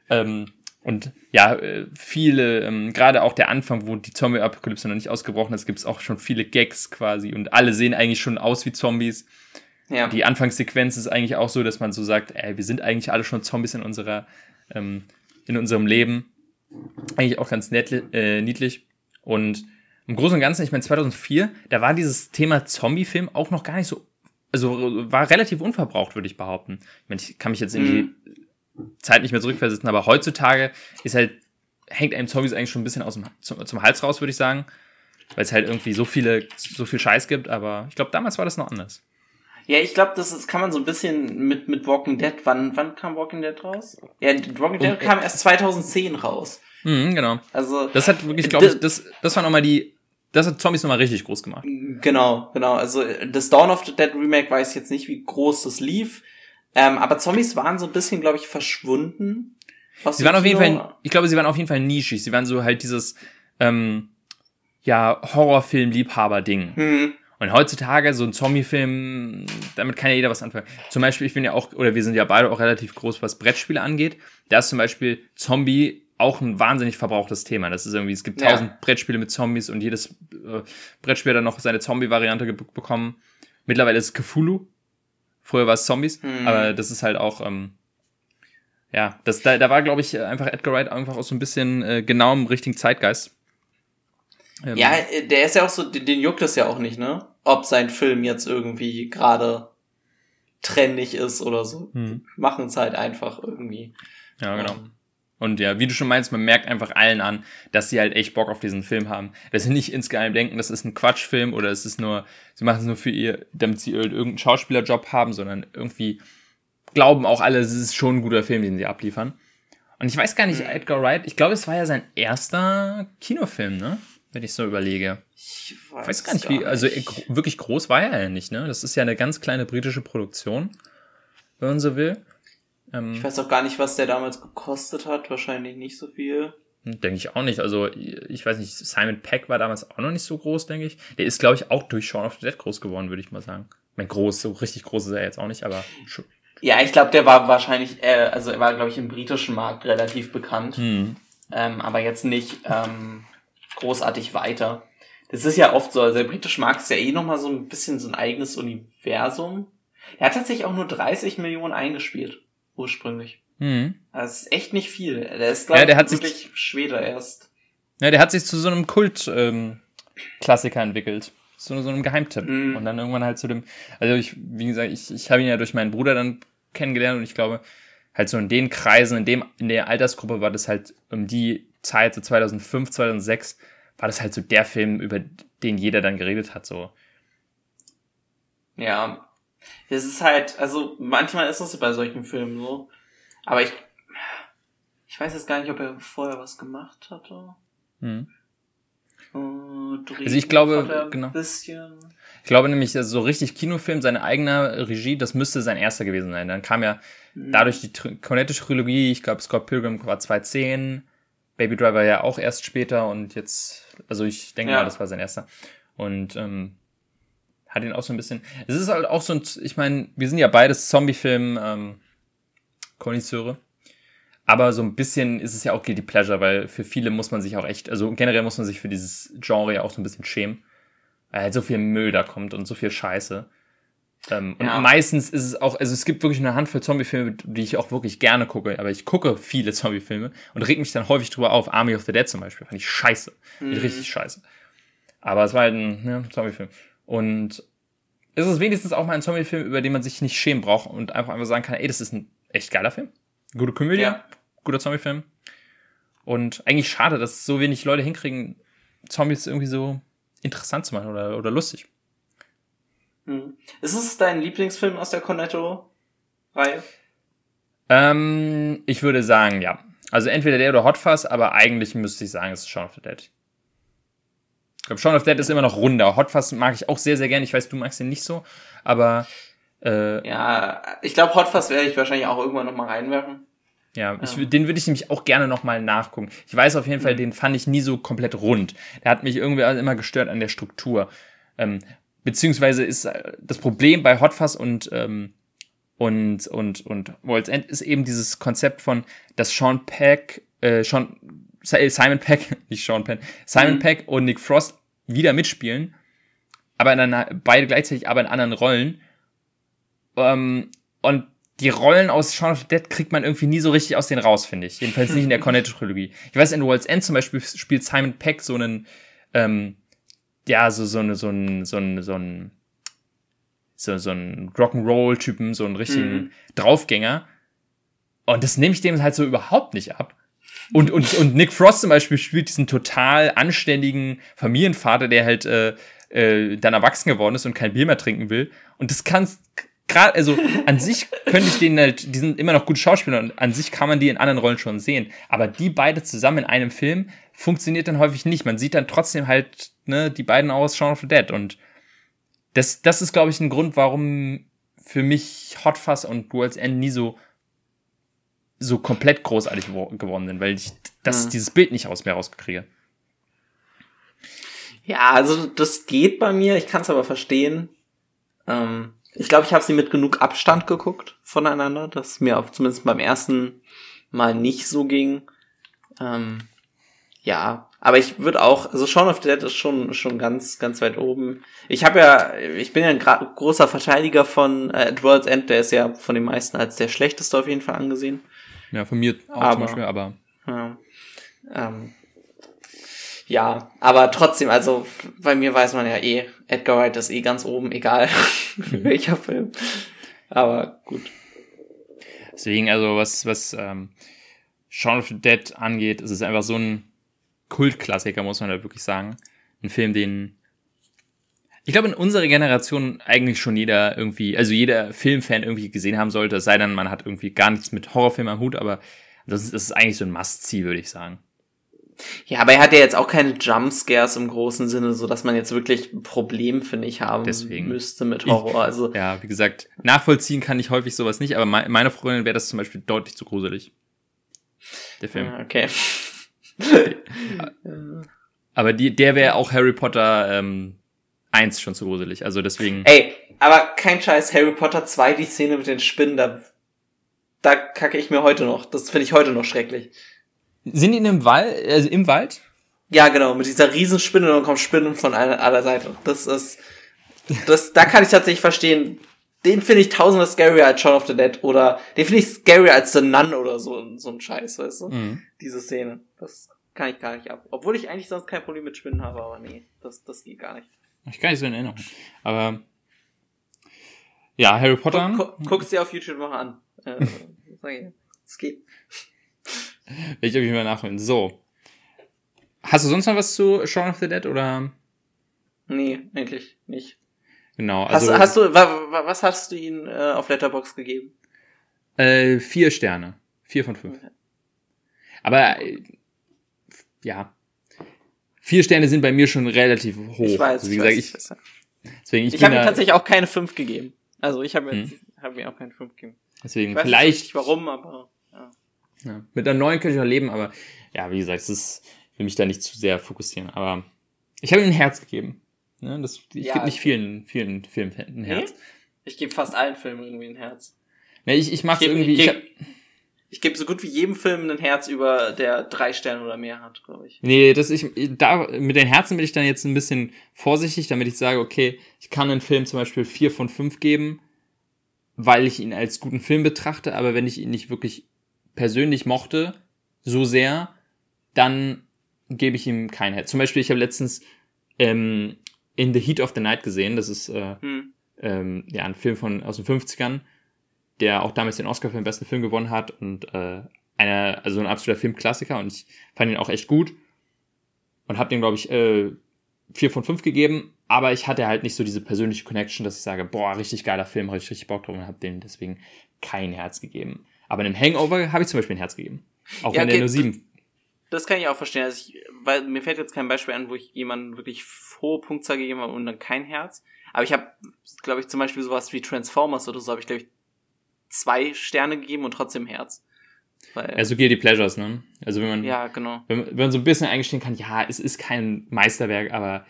Ähm, und ja, äh, viele, ähm, gerade auch der Anfang, wo die Zombie-Apokalypse noch nicht ausgebrochen ist, gibt es auch schon viele Gags quasi und alle sehen eigentlich schon aus wie Zombies. Ja. Die Anfangssequenz ist eigentlich auch so, dass man so sagt, ey, wir sind eigentlich alle schon Zombies in unserer, ähm, in unserem Leben. Eigentlich auch ganz nett, äh, niedlich. Und im Großen und Ganzen, ich meine, 2004, da war dieses Thema Zombie-Film auch noch gar nicht so, also war relativ unverbraucht, würde ich behaupten. Ich, meine, ich kann mich jetzt in die mhm. Zeit nicht mehr zurückversetzen, aber heutzutage ist halt, hängt einem Zombies eigentlich schon ein bisschen aus dem, zum, zum Hals raus, würde ich sagen. Weil es halt irgendwie so viele, so viel Scheiß gibt, aber ich glaube, damals war das noch anders. Ja, ich glaube, das ist, kann man so ein bisschen mit, mit Walking Dead. Wann, wann kam Walking Dead raus? Ja, Walking Dead kam erst 2010 raus. Mhm, genau. Also. Das hat wirklich, glaube ich, das, das war nochmal die, das hat Zombies nochmal richtig groß gemacht. Genau, genau. Also, das Dawn of the Dead Remake weiß jetzt nicht, wie groß das lief. Ähm, aber Zombies waren so ein bisschen, glaube ich, verschwunden. Sie waren auf jeden Fall, ich glaube, sie waren auf jeden Fall nischig. Sie waren so halt dieses, ähm, ja, Horrorfilm-Liebhaber-Ding. Hm. Und heutzutage so ein Zombie-Film, damit kann ja jeder was anfangen. Zum Beispiel, ich bin ja auch, oder wir sind ja beide auch relativ groß, was Brettspiele angeht. Da ist zum Beispiel Zombie auch ein wahnsinnig verbrauchtes Thema. Das ist irgendwie, es gibt tausend ja. Brettspiele mit Zombies und jedes äh, Brettspiel hat dann noch seine Zombie-Variante bekommen. Mittlerweile ist es Cthulhu. Früher war es Zombies, hm. aber das ist halt auch, ähm, ja, das, da, da war, glaube ich, einfach Edgar Wright einfach auch so ein bisschen äh, genau im richtigen Zeitgeist. Ähm, ja, der ist ja auch so, den juckt es ja auch nicht, ne? Ob sein Film jetzt irgendwie gerade trendig ist oder so. Hm. Machen es halt einfach irgendwie. Ja, genau. Um, und ja, wie du schon meinst, man merkt einfach allen an, dass sie halt echt Bock auf diesen Film haben. Dass sie nicht insgeheim denken, das ist ein Quatschfilm oder es ist nur, sie machen es nur für ihr, damit sie irgendeinen Schauspielerjob haben, sondern irgendwie glauben auch alle, es ist schon ein guter Film, den sie abliefern. Und ich weiß gar nicht, Edgar Wright, ich glaube, es war ja sein erster Kinofilm, ne? Wenn ich so überlege. Ich weiß, weiß gar nicht, wie, also wirklich groß war er ja nicht, ne? Das ist ja eine ganz kleine britische Produktion, wenn man so will. Ähm, ich weiß auch gar nicht, was der damals gekostet hat. Wahrscheinlich nicht so viel. Denke ich auch nicht. Also, ich weiß nicht, Simon Peck war damals auch noch nicht so groß, denke ich. Der ist, glaube ich, auch durch Shaun of the Dead groß geworden, würde ich mal sagen. Mein groß, so richtig groß ist er jetzt auch nicht, aber. Ja, ich glaube, der war wahrscheinlich, äh, also er war, glaube ich, im britischen Markt relativ bekannt. Hm. Ähm, aber jetzt nicht ähm, großartig weiter. Das ist ja oft so, also der britische Markt ist ja eh nochmal so ein bisschen so ein eigenes Universum. Er hat tatsächlich auch nur 30 Millionen eingespielt ursprünglich. Mhm. Das ist echt nicht viel. Der ist, glaube ja, der ich, wirklich sich, Schwede erst. Ja, der hat sich zu so einem Kult-Klassiker ähm, entwickelt. Zu so einem Geheimtipp. Mhm. Und dann irgendwann halt zu dem, also ich, wie gesagt, ich, ich habe ihn ja durch meinen Bruder dann kennengelernt und ich glaube, halt so in den Kreisen, in dem, in der Altersgruppe war das halt um die Zeit, so 2005, 2006, war das halt so der Film, über den jeder dann geredet hat, so. Ja, das ist halt, also manchmal ist es bei solchen Filmen so. Aber ich, ich weiß jetzt gar nicht, ob er vorher was gemacht hatte. Hm. Äh, also ich glaube, genau. Bisschen. Ich glaube nämlich, also so richtig Kinofilm, seine eigene Regie, das müsste sein erster gewesen sein. Dann kam ja hm. dadurch die Cornetto-Trilogie, ich glaube Scott Pilgrim war 2010, Baby Driver ja auch erst später und jetzt, also ich denke ja. mal, das war sein erster. Und ähm, hat ihn auch so ein bisschen. Es ist halt auch so ein, ich meine, wir sind ja beides Zombie-Film ähm. Aber so ein bisschen ist es ja auch Guilty Pleasure, weil für viele muss man sich auch echt, also generell muss man sich für dieses Genre ja auch so ein bisschen schämen. Weil halt so viel Müll da kommt und so viel Scheiße. Ähm, ja. Und meistens ist es auch, also es gibt wirklich eine Handvoll Zombie-Filme, die ich auch wirklich gerne gucke, aber ich gucke viele Zombie-Filme und reg mich dann häufig drüber auf. Army of the Dead zum Beispiel, fand ich scheiße. Mhm. Richtig scheiße. Aber es war halt ein ne, Zombie-Film. Und es ist wenigstens auch mal ein Zombie-Film, über den man sich nicht schämen braucht und einfach einfach sagen kann, ey, das ist ein echt geiler Film. Gute Komödie, ja. guter Zombie-Film. Und eigentlich schade, dass so wenig Leute hinkriegen, Zombies irgendwie so interessant zu machen oder, oder lustig. Hm. Ist es dein Lieblingsfilm aus der Cornetto-Reihe? Ähm, ich würde sagen, ja. Also entweder der oder Hot Fuzz, aber eigentlich müsste ich sagen, es ist Shaun of the Dead. Ich glaube, Shaun of Dead ist immer noch runder. Hot Fuzz mag ich auch sehr, sehr gerne. Ich weiß, du magst ihn nicht so, aber äh, Ja, ich glaube, Hot Fuzz werde ich wahrscheinlich auch irgendwann nochmal reinwerfen. Ja, ich, ja. den würde ich nämlich auch gerne nochmal nachgucken. Ich weiß auf jeden Fall, mhm. den fand ich nie so komplett rund. Der hat mich irgendwie immer gestört an der Struktur. Ähm, beziehungsweise ist äh, das Problem bei Hot Fuzz und ähm, und und und World's End ist eben dieses Konzept von, dass Sean Peck, äh, Sean Simon Peck, nicht Sean Penn, Simon mhm. Peck und Nick Frost wieder mitspielen, aber in einer, beide gleichzeitig, aber in anderen Rollen. Ähm, und die Rollen aus Shaun of the Dead kriegt man irgendwie nie so richtig aus denen raus, finde ich. Jedenfalls nicht in der Cornetto-Trilogie. Ich weiß, in World's End zum Beispiel spielt Simon Peck so einen, ähm, ja, so, so, eine, so ein, so ein, so ein, so, so ein Rock'n'Roll-Typen, so einen richtigen mhm. Draufgänger. Und das nehme ich dem halt so überhaupt nicht ab. Und, und, und Nick Frost zum Beispiel spielt diesen total anständigen Familienvater, der halt äh, äh, dann erwachsen geworden ist und kein Bier mehr trinken will. Und das kannst gerade, also an sich könnte ich den halt, die sind immer noch gute Schauspieler und an sich kann man die in anderen Rollen schon sehen. Aber die beide zusammen in einem Film funktioniert dann häufig nicht. Man sieht dann trotzdem halt, ne, die beiden aus Shaun of the Dead. Und das, das ist, glaube ich, ein Grund, warum für mich Hot Fuzz und World's End nie so so komplett großartig geworden sind, weil ich das, mhm. dieses Bild nicht aus mir rauskriege. Ja, also das geht bei mir, ich kann es aber verstehen. Ähm, ich glaube, ich habe sie mit genug Abstand geguckt voneinander, dass mir auch zumindest beim ersten Mal nicht so ging. Ähm, ja, aber ich würde auch, also Shaun of the Dead ist schon schon ganz ganz weit oben. Ich habe ja, ich bin ja ein großer Verteidiger von äh, At World's End, der ist ja von den meisten als der schlechteste auf jeden Fall angesehen. Ja, von mir auch Aber- zum Beispiel, aber Ja. Ähm, ja, aber trotzdem, also bei mir weiß man ja eh, Edgar Wright ist eh ganz oben, egal welcher Film. Aber gut. deswegen, also was, was ähm, Shaun of the Dead angeht, ist es einfach so ein Kultklassiker, muss man da wirklich sagen. Ein Film, den ich glaube, in unserer Generation eigentlich schon jeder irgendwie, also jeder Filmfan irgendwie gesehen haben sollte, es sei denn, man hat irgendwie gar nichts mit Horrorfilmen am Hut, aber das ist, das ist eigentlich so ein Must-See, würde ich sagen. Ja, aber er hat ja jetzt auch keine Jumpscares im großen Sinne, so dass man jetzt wirklich ein Problem, finde ich, haben Deswegen. müsste mit Horror. Also, Ja, wie gesagt, nachvollziehen kann ich häufig sowas nicht, aber me meiner Freundin wäre das zum Beispiel deutlich zu gruselig. Der Film. ja, okay. Aber die, der wäre auch Harry Potter ähm, 1 schon zu gruselig. Also deswegen. Ey, aber kein Scheiß, Harry Potter 2, die Szene mit den Spinnen, da, da kacke ich mir heute noch. Das finde ich heute noch schrecklich. Sind die in einem Wald, also im Wald? Ja, genau, mit dieser Riesenspinne und dann kommen Spinnen von einer, aller Seite. Das ist, das, da kann ich tatsächlich verstehen. Den finde ich tausendmal scarier als Shaun of the Dead oder den finde ich scarier als The Nun oder so, so ein Scheiß, weißt du? Mhm. Diese Szene. Das kann ich gar nicht ab. Obwohl ich eigentlich sonst kein Problem mit Spinnen habe, aber nee, das, das geht gar nicht. Ich kann nicht so in Erinnerung. Aber ja, Harry Potter. Guck, guck, guck's dir auf YouTube mal an. Äh, es geht. Will ich auf jeden Fall nachholen. So. Hast du sonst noch was zu Shaun of the Dead oder? Nee, eigentlich nicht. Genau, Hast, also hast du, wa, wa, was hast du ihm äh, auf Letterbox gegeben? äh, vier Sterne. Vier von fünf. Aber äh, ja. Vier Sterne sind bei mir schon relativ hoch. Ich weiß, Also, wie ich gesagt, weiß, ich, weiß. deswegen, ich, Ich habe ihm da, tatsächlich auch keine 5 gegeben. Also ich habe jetzt, hab mir auch keine 5 gegeben. deswegen Ich weiß vielleicht nicht warum, aber ja. Ja, mit einer neuen könnte ich auch leben, aber ja, wie gesagt, es ist, ich will mich da nicht zu sehr fokussieren. Aber ich habe ihm ein Herz gegeben. Ne? Das, ich Ja, gebe nicht vielen, vielen Filmen ein Herz. Ich gebe fast allen Filmen irgendwie ein Herz. Ne, ich, ich mache irgendwie. ich Ich Ich gebe so gut wie jedem Film ein Herz über, der drei Sterne oder mehr hat, glaube ich. nee, das ich, da, mit den Herzen bin ich dann jetzt ein bisschen vorsichtig, damit ich sage, okay, ich kann einen Film zum Beispiel vier von fünf geben, weil ich ihn als guten Film betrachte, aber wenn ich ihn nicht wirklich persönlich mochte, so sehr, dann gebe ich ihm kein Herz. Zum Beispiel, ich habe letztens ähm, In the Heat of the Night gesehen, das ist äh, Hm. ähm, ja, ein Film von aus den 50ern, der auch damals den Oscar für den besten Film gewonnen hat und äh, einer, also ein absoluter Filmklassiker und ich fand ihn auch echt gut und habe dem, glaube ich, äh, vier von fünf gegeben, aber ich hatte halt nicht so diese persönliche Connection, dass ich sage, boah, richtig geiler Film, habe ich richtig Bock drauf und habe dem deswegen kein Herz gegeben. Aber einem Hangover habe ich zum Beispiel ein Herz gegeben. Auch Ja, wenn der okay, nur sieben. Das kann ich auch verstehen. Also ich, weil mir fällt jetzt kein Beispiel an, wo ich jemanden wirklich hohe Punktzahl gegeben habe und dann kein Herz. Aber ich habe, glaube ich, zum Beispiel sowas wie Transformers oder so, habe ich, glaube ich, zwei Sterne gegeben und trotzdem Herz. Weil, Ja, so Guilty Pleasures, ne? Also wenn man, ja, genau. wenn, man- wenn man so ein bisschen eingestehen kann, ja, es ist kein Meisterwerk, aber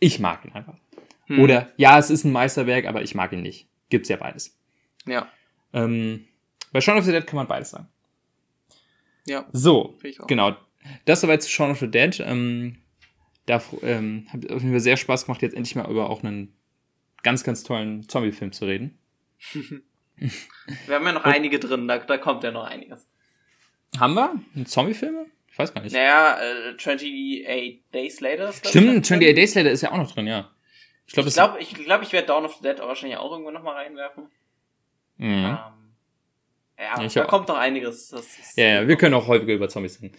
ich mag ihn einfach. Hm. Oder ja, es ist ein Meisterwerk, aber ich mag ihn nicht. Gibt's ja beides. Ja, Ähm, bei Shaun of the Dead kann man beides sagen. ja, So, ich auch. genau. Das soweit zu Shaun of the Dead. Ähm, da ähm, hat auf jeden Fall sehr Spaß gemacht, jetzt endlich mal über auch einen ganz, ganz tollen Zombie-Film zu reden. Wir haben ja noch einige drin, da, da kommt ja noch einiges. Haben wir? Zombie-Filme? Ich weiß gar nicht. Naja, äh, 28 Days Later ist glaub ich, Stimmt, noch 28 drin. Days Later ist ja auch noch drin, ja. Ich glaube, Ich das glaube, ich, glaub, ich werde Dawn of the Dead wahrscheinlich auch irgendwann nochmal reinwerfen. Mhm. Ähm, ja, Ich da auch. kommt noch einiges. Das ist, Ja, ja, wir können auch häufiger über Zombies reden.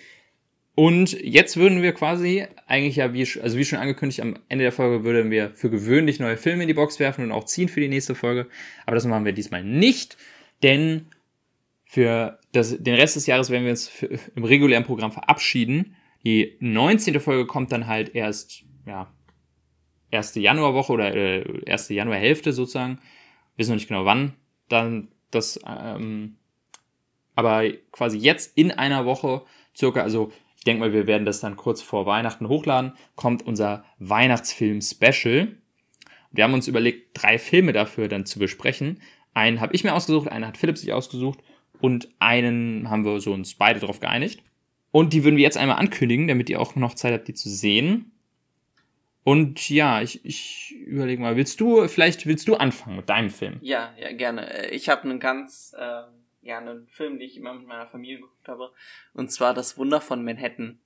Und jetzt würden wir quasi eigentlich ja, wie, also wie schon angekündigt, am Ende der Folge würden wir für gewöhnlich neue Filme in die Box werfen und auch ziehen für die nächste Folge. Aber das machen wir diesmal nicht, denn für das, den Rest des Jahres werden wir uns für, im regulären Programm verabschieden. Die 19. Folge kommt dann halt erst, ja, erste Januarwoche oder äh, erste Januarhälfte sozusagen. Wissen noch nicht genau wann. Dann das, ähm, aber quasi jetzt in einer Woche circa, also ich denke mal, wir werden das dann kurz vor Weihnachten hochladen, kommt unser Weihnachtsfilm-Special. Wir haben uns überlegt, drei Filme dafür dann zu besprechen. Einen habe ich mir ausgesucht, einen hat Philipp sich ausgesucht und einen haben wir so uns beide darauf geeinigt. Und die würden wir jetzt einmal ankündigen, damit ihr auch noch Zeit habt, die zu sehen. Und ja, ich, ich überlege mal, willst du, vielleicht willst du anfangen mit deinem Film? Ja, ja, gerne. Ich habe einen ganz, äh, ja, einen Film, den ich immer mit meiner Familie geguckt habe. Und zwar Das Wunder von Manhattan.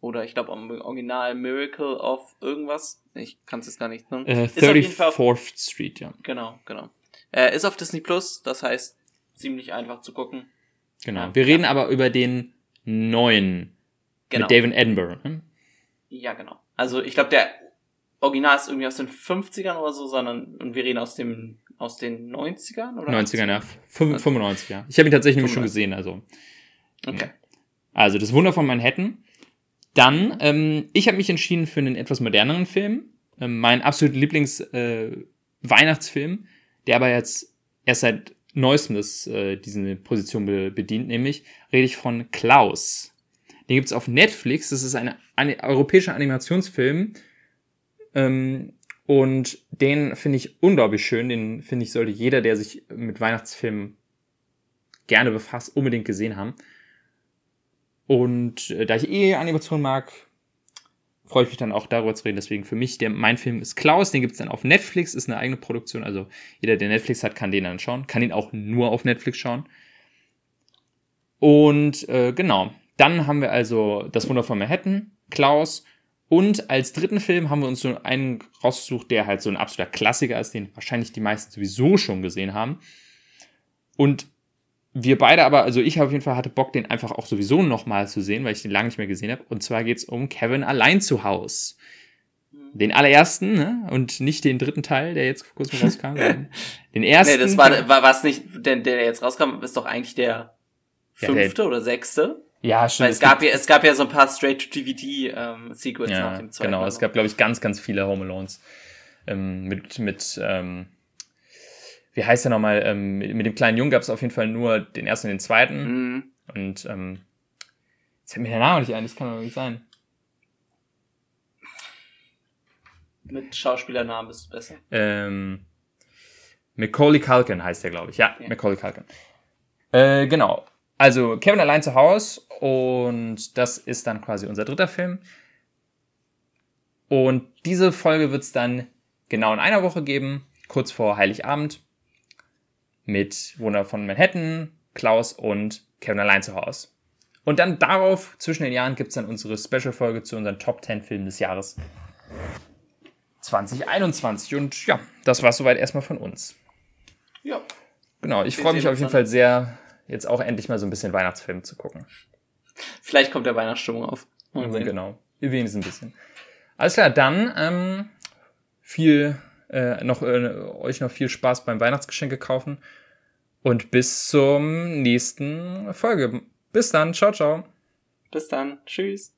Oder ich glaube am Original Miracle of irgendwas. Ich kann es jetzt gar nicht nennen. Äh, 34th Street, ja. Genau, genau. Äh, ist auf Disney Plus, das heißt ziemlich einfach zu gucken. Genau. Wir reden ja. aber über den neuen genau. mit David Edinburgh. Hm? Ja, genau. Also ich glaube, der Original ist irgendwie aus den 50ern oder so, sondern und wir reden aus dem aus den 90ern oder 90ern, ja. 95, ja. Ich habe ihn tatsächlich nämlich schon gesehen, also. Okay. Also das Wunder von Manhattan. Dann, ähm, ich habe mich entschieden für einen etwas moderneren Film. Ähm, mein absoluter Lieblings-Weihnachtsfilm, äh, der aber jetzt erst seit neuestem das, äh, diese Position be bedient, nämlich rede ich von Klaus. Den gibt's auf Netflix. Das ist ein, ein europäischer Animationsfilm. Ähm, und den finde ich unglaublich schön. Den finde ich, sollte jeder, der sich mit Weihnachtsfilmen gerne befasst, unbedingt gesehen haben. Und äh, da ich eh Animation mag, freue ich mich dann auch darüber zu reden. Deswegen für mich, der, mein Film ist Klaus, den gibt's dann auf Netflix, ist eine eigene Produktion. Also jeder, der Netflix hat, kann den dann schauen. Kann ihn auch nur auf Netflix schauen. Und äh, genau, dann haben wir also Das Wunder von Manhattan, Klaus. Und als dritten Film haben wir uns so einen rausgesucht, der halt so ein absoluter Klassiker ist, den wahrscheinlich die meisten sowieso schon gesehen haben. Und wir beide aber, also ich auf jeden Fall hatte Bock, den einfach auch sowieso nochmal zu sehen, weil ich den lange nicht mehr gesehen habe. Und zwar geht's um Kevin allein zu Haus. Den allerersten, ne? Und nicht den dritten Teil, der jetzt kurz mal rauskam. den ersten. Nee, das war, war was nicht, der, der jetzt rauskam, ist doch eigentlich der fünfte ja, der, oder sechste. Ja, stimmt. Weil es, gab ja, es gab ja so ein paar Straight-to-DVD ähm, Sequels ja, nach dem zweiten. Genau, es gab, glaube ich, ganz, ganz viele Home Alones. Ähm, mit, mit, ähm, wie heißt der nochmal, ähm, mit dem kleinen Jungen gab es auf jeden Fall nur den ersten und den zweiten. Mhm. Und ähm, jetzt fällt mir der Name nicht ein, das kann doch nicht sein. Mit Schauspielernamen ist es besser. Ähm, Macaulay Culkin heißt der, glaube ich. Ja, ja. Macaulay Culkin. Äh, genau. Also Kevin allein zu Hause und das ist dann quasi unser dritter Film. Und diese Folge wird es dann genau in einer Woche geben, kurz vor Heiligabend mit Wunder von Manhattan, Klaus und Kevin allein zu Hause. Und dann darauf, zwischen den Jahren, gibt es dann unsere Special-Folge zu unseren Top 10 Filmen des Jahres 2021. Und ja, das war soweit erstmal von uns. Ja. Genau, ich freue mich auf jeden Fall sehr, jetzt auch endlich mal so ein bisschen Weihnachtsfilm zu gucken. Vielleicht kommt der Weihnachtsstimmung auf. Genau, wenigstens ein bisschen. Alles klar, dann ähm, viel äh, noch äh, euch noch viel Spaß beim Weihnachtsgeschenke kaufen und bis zum nächsten Folge. Bis dann, ciao, ciao. Bis dann, tschüss.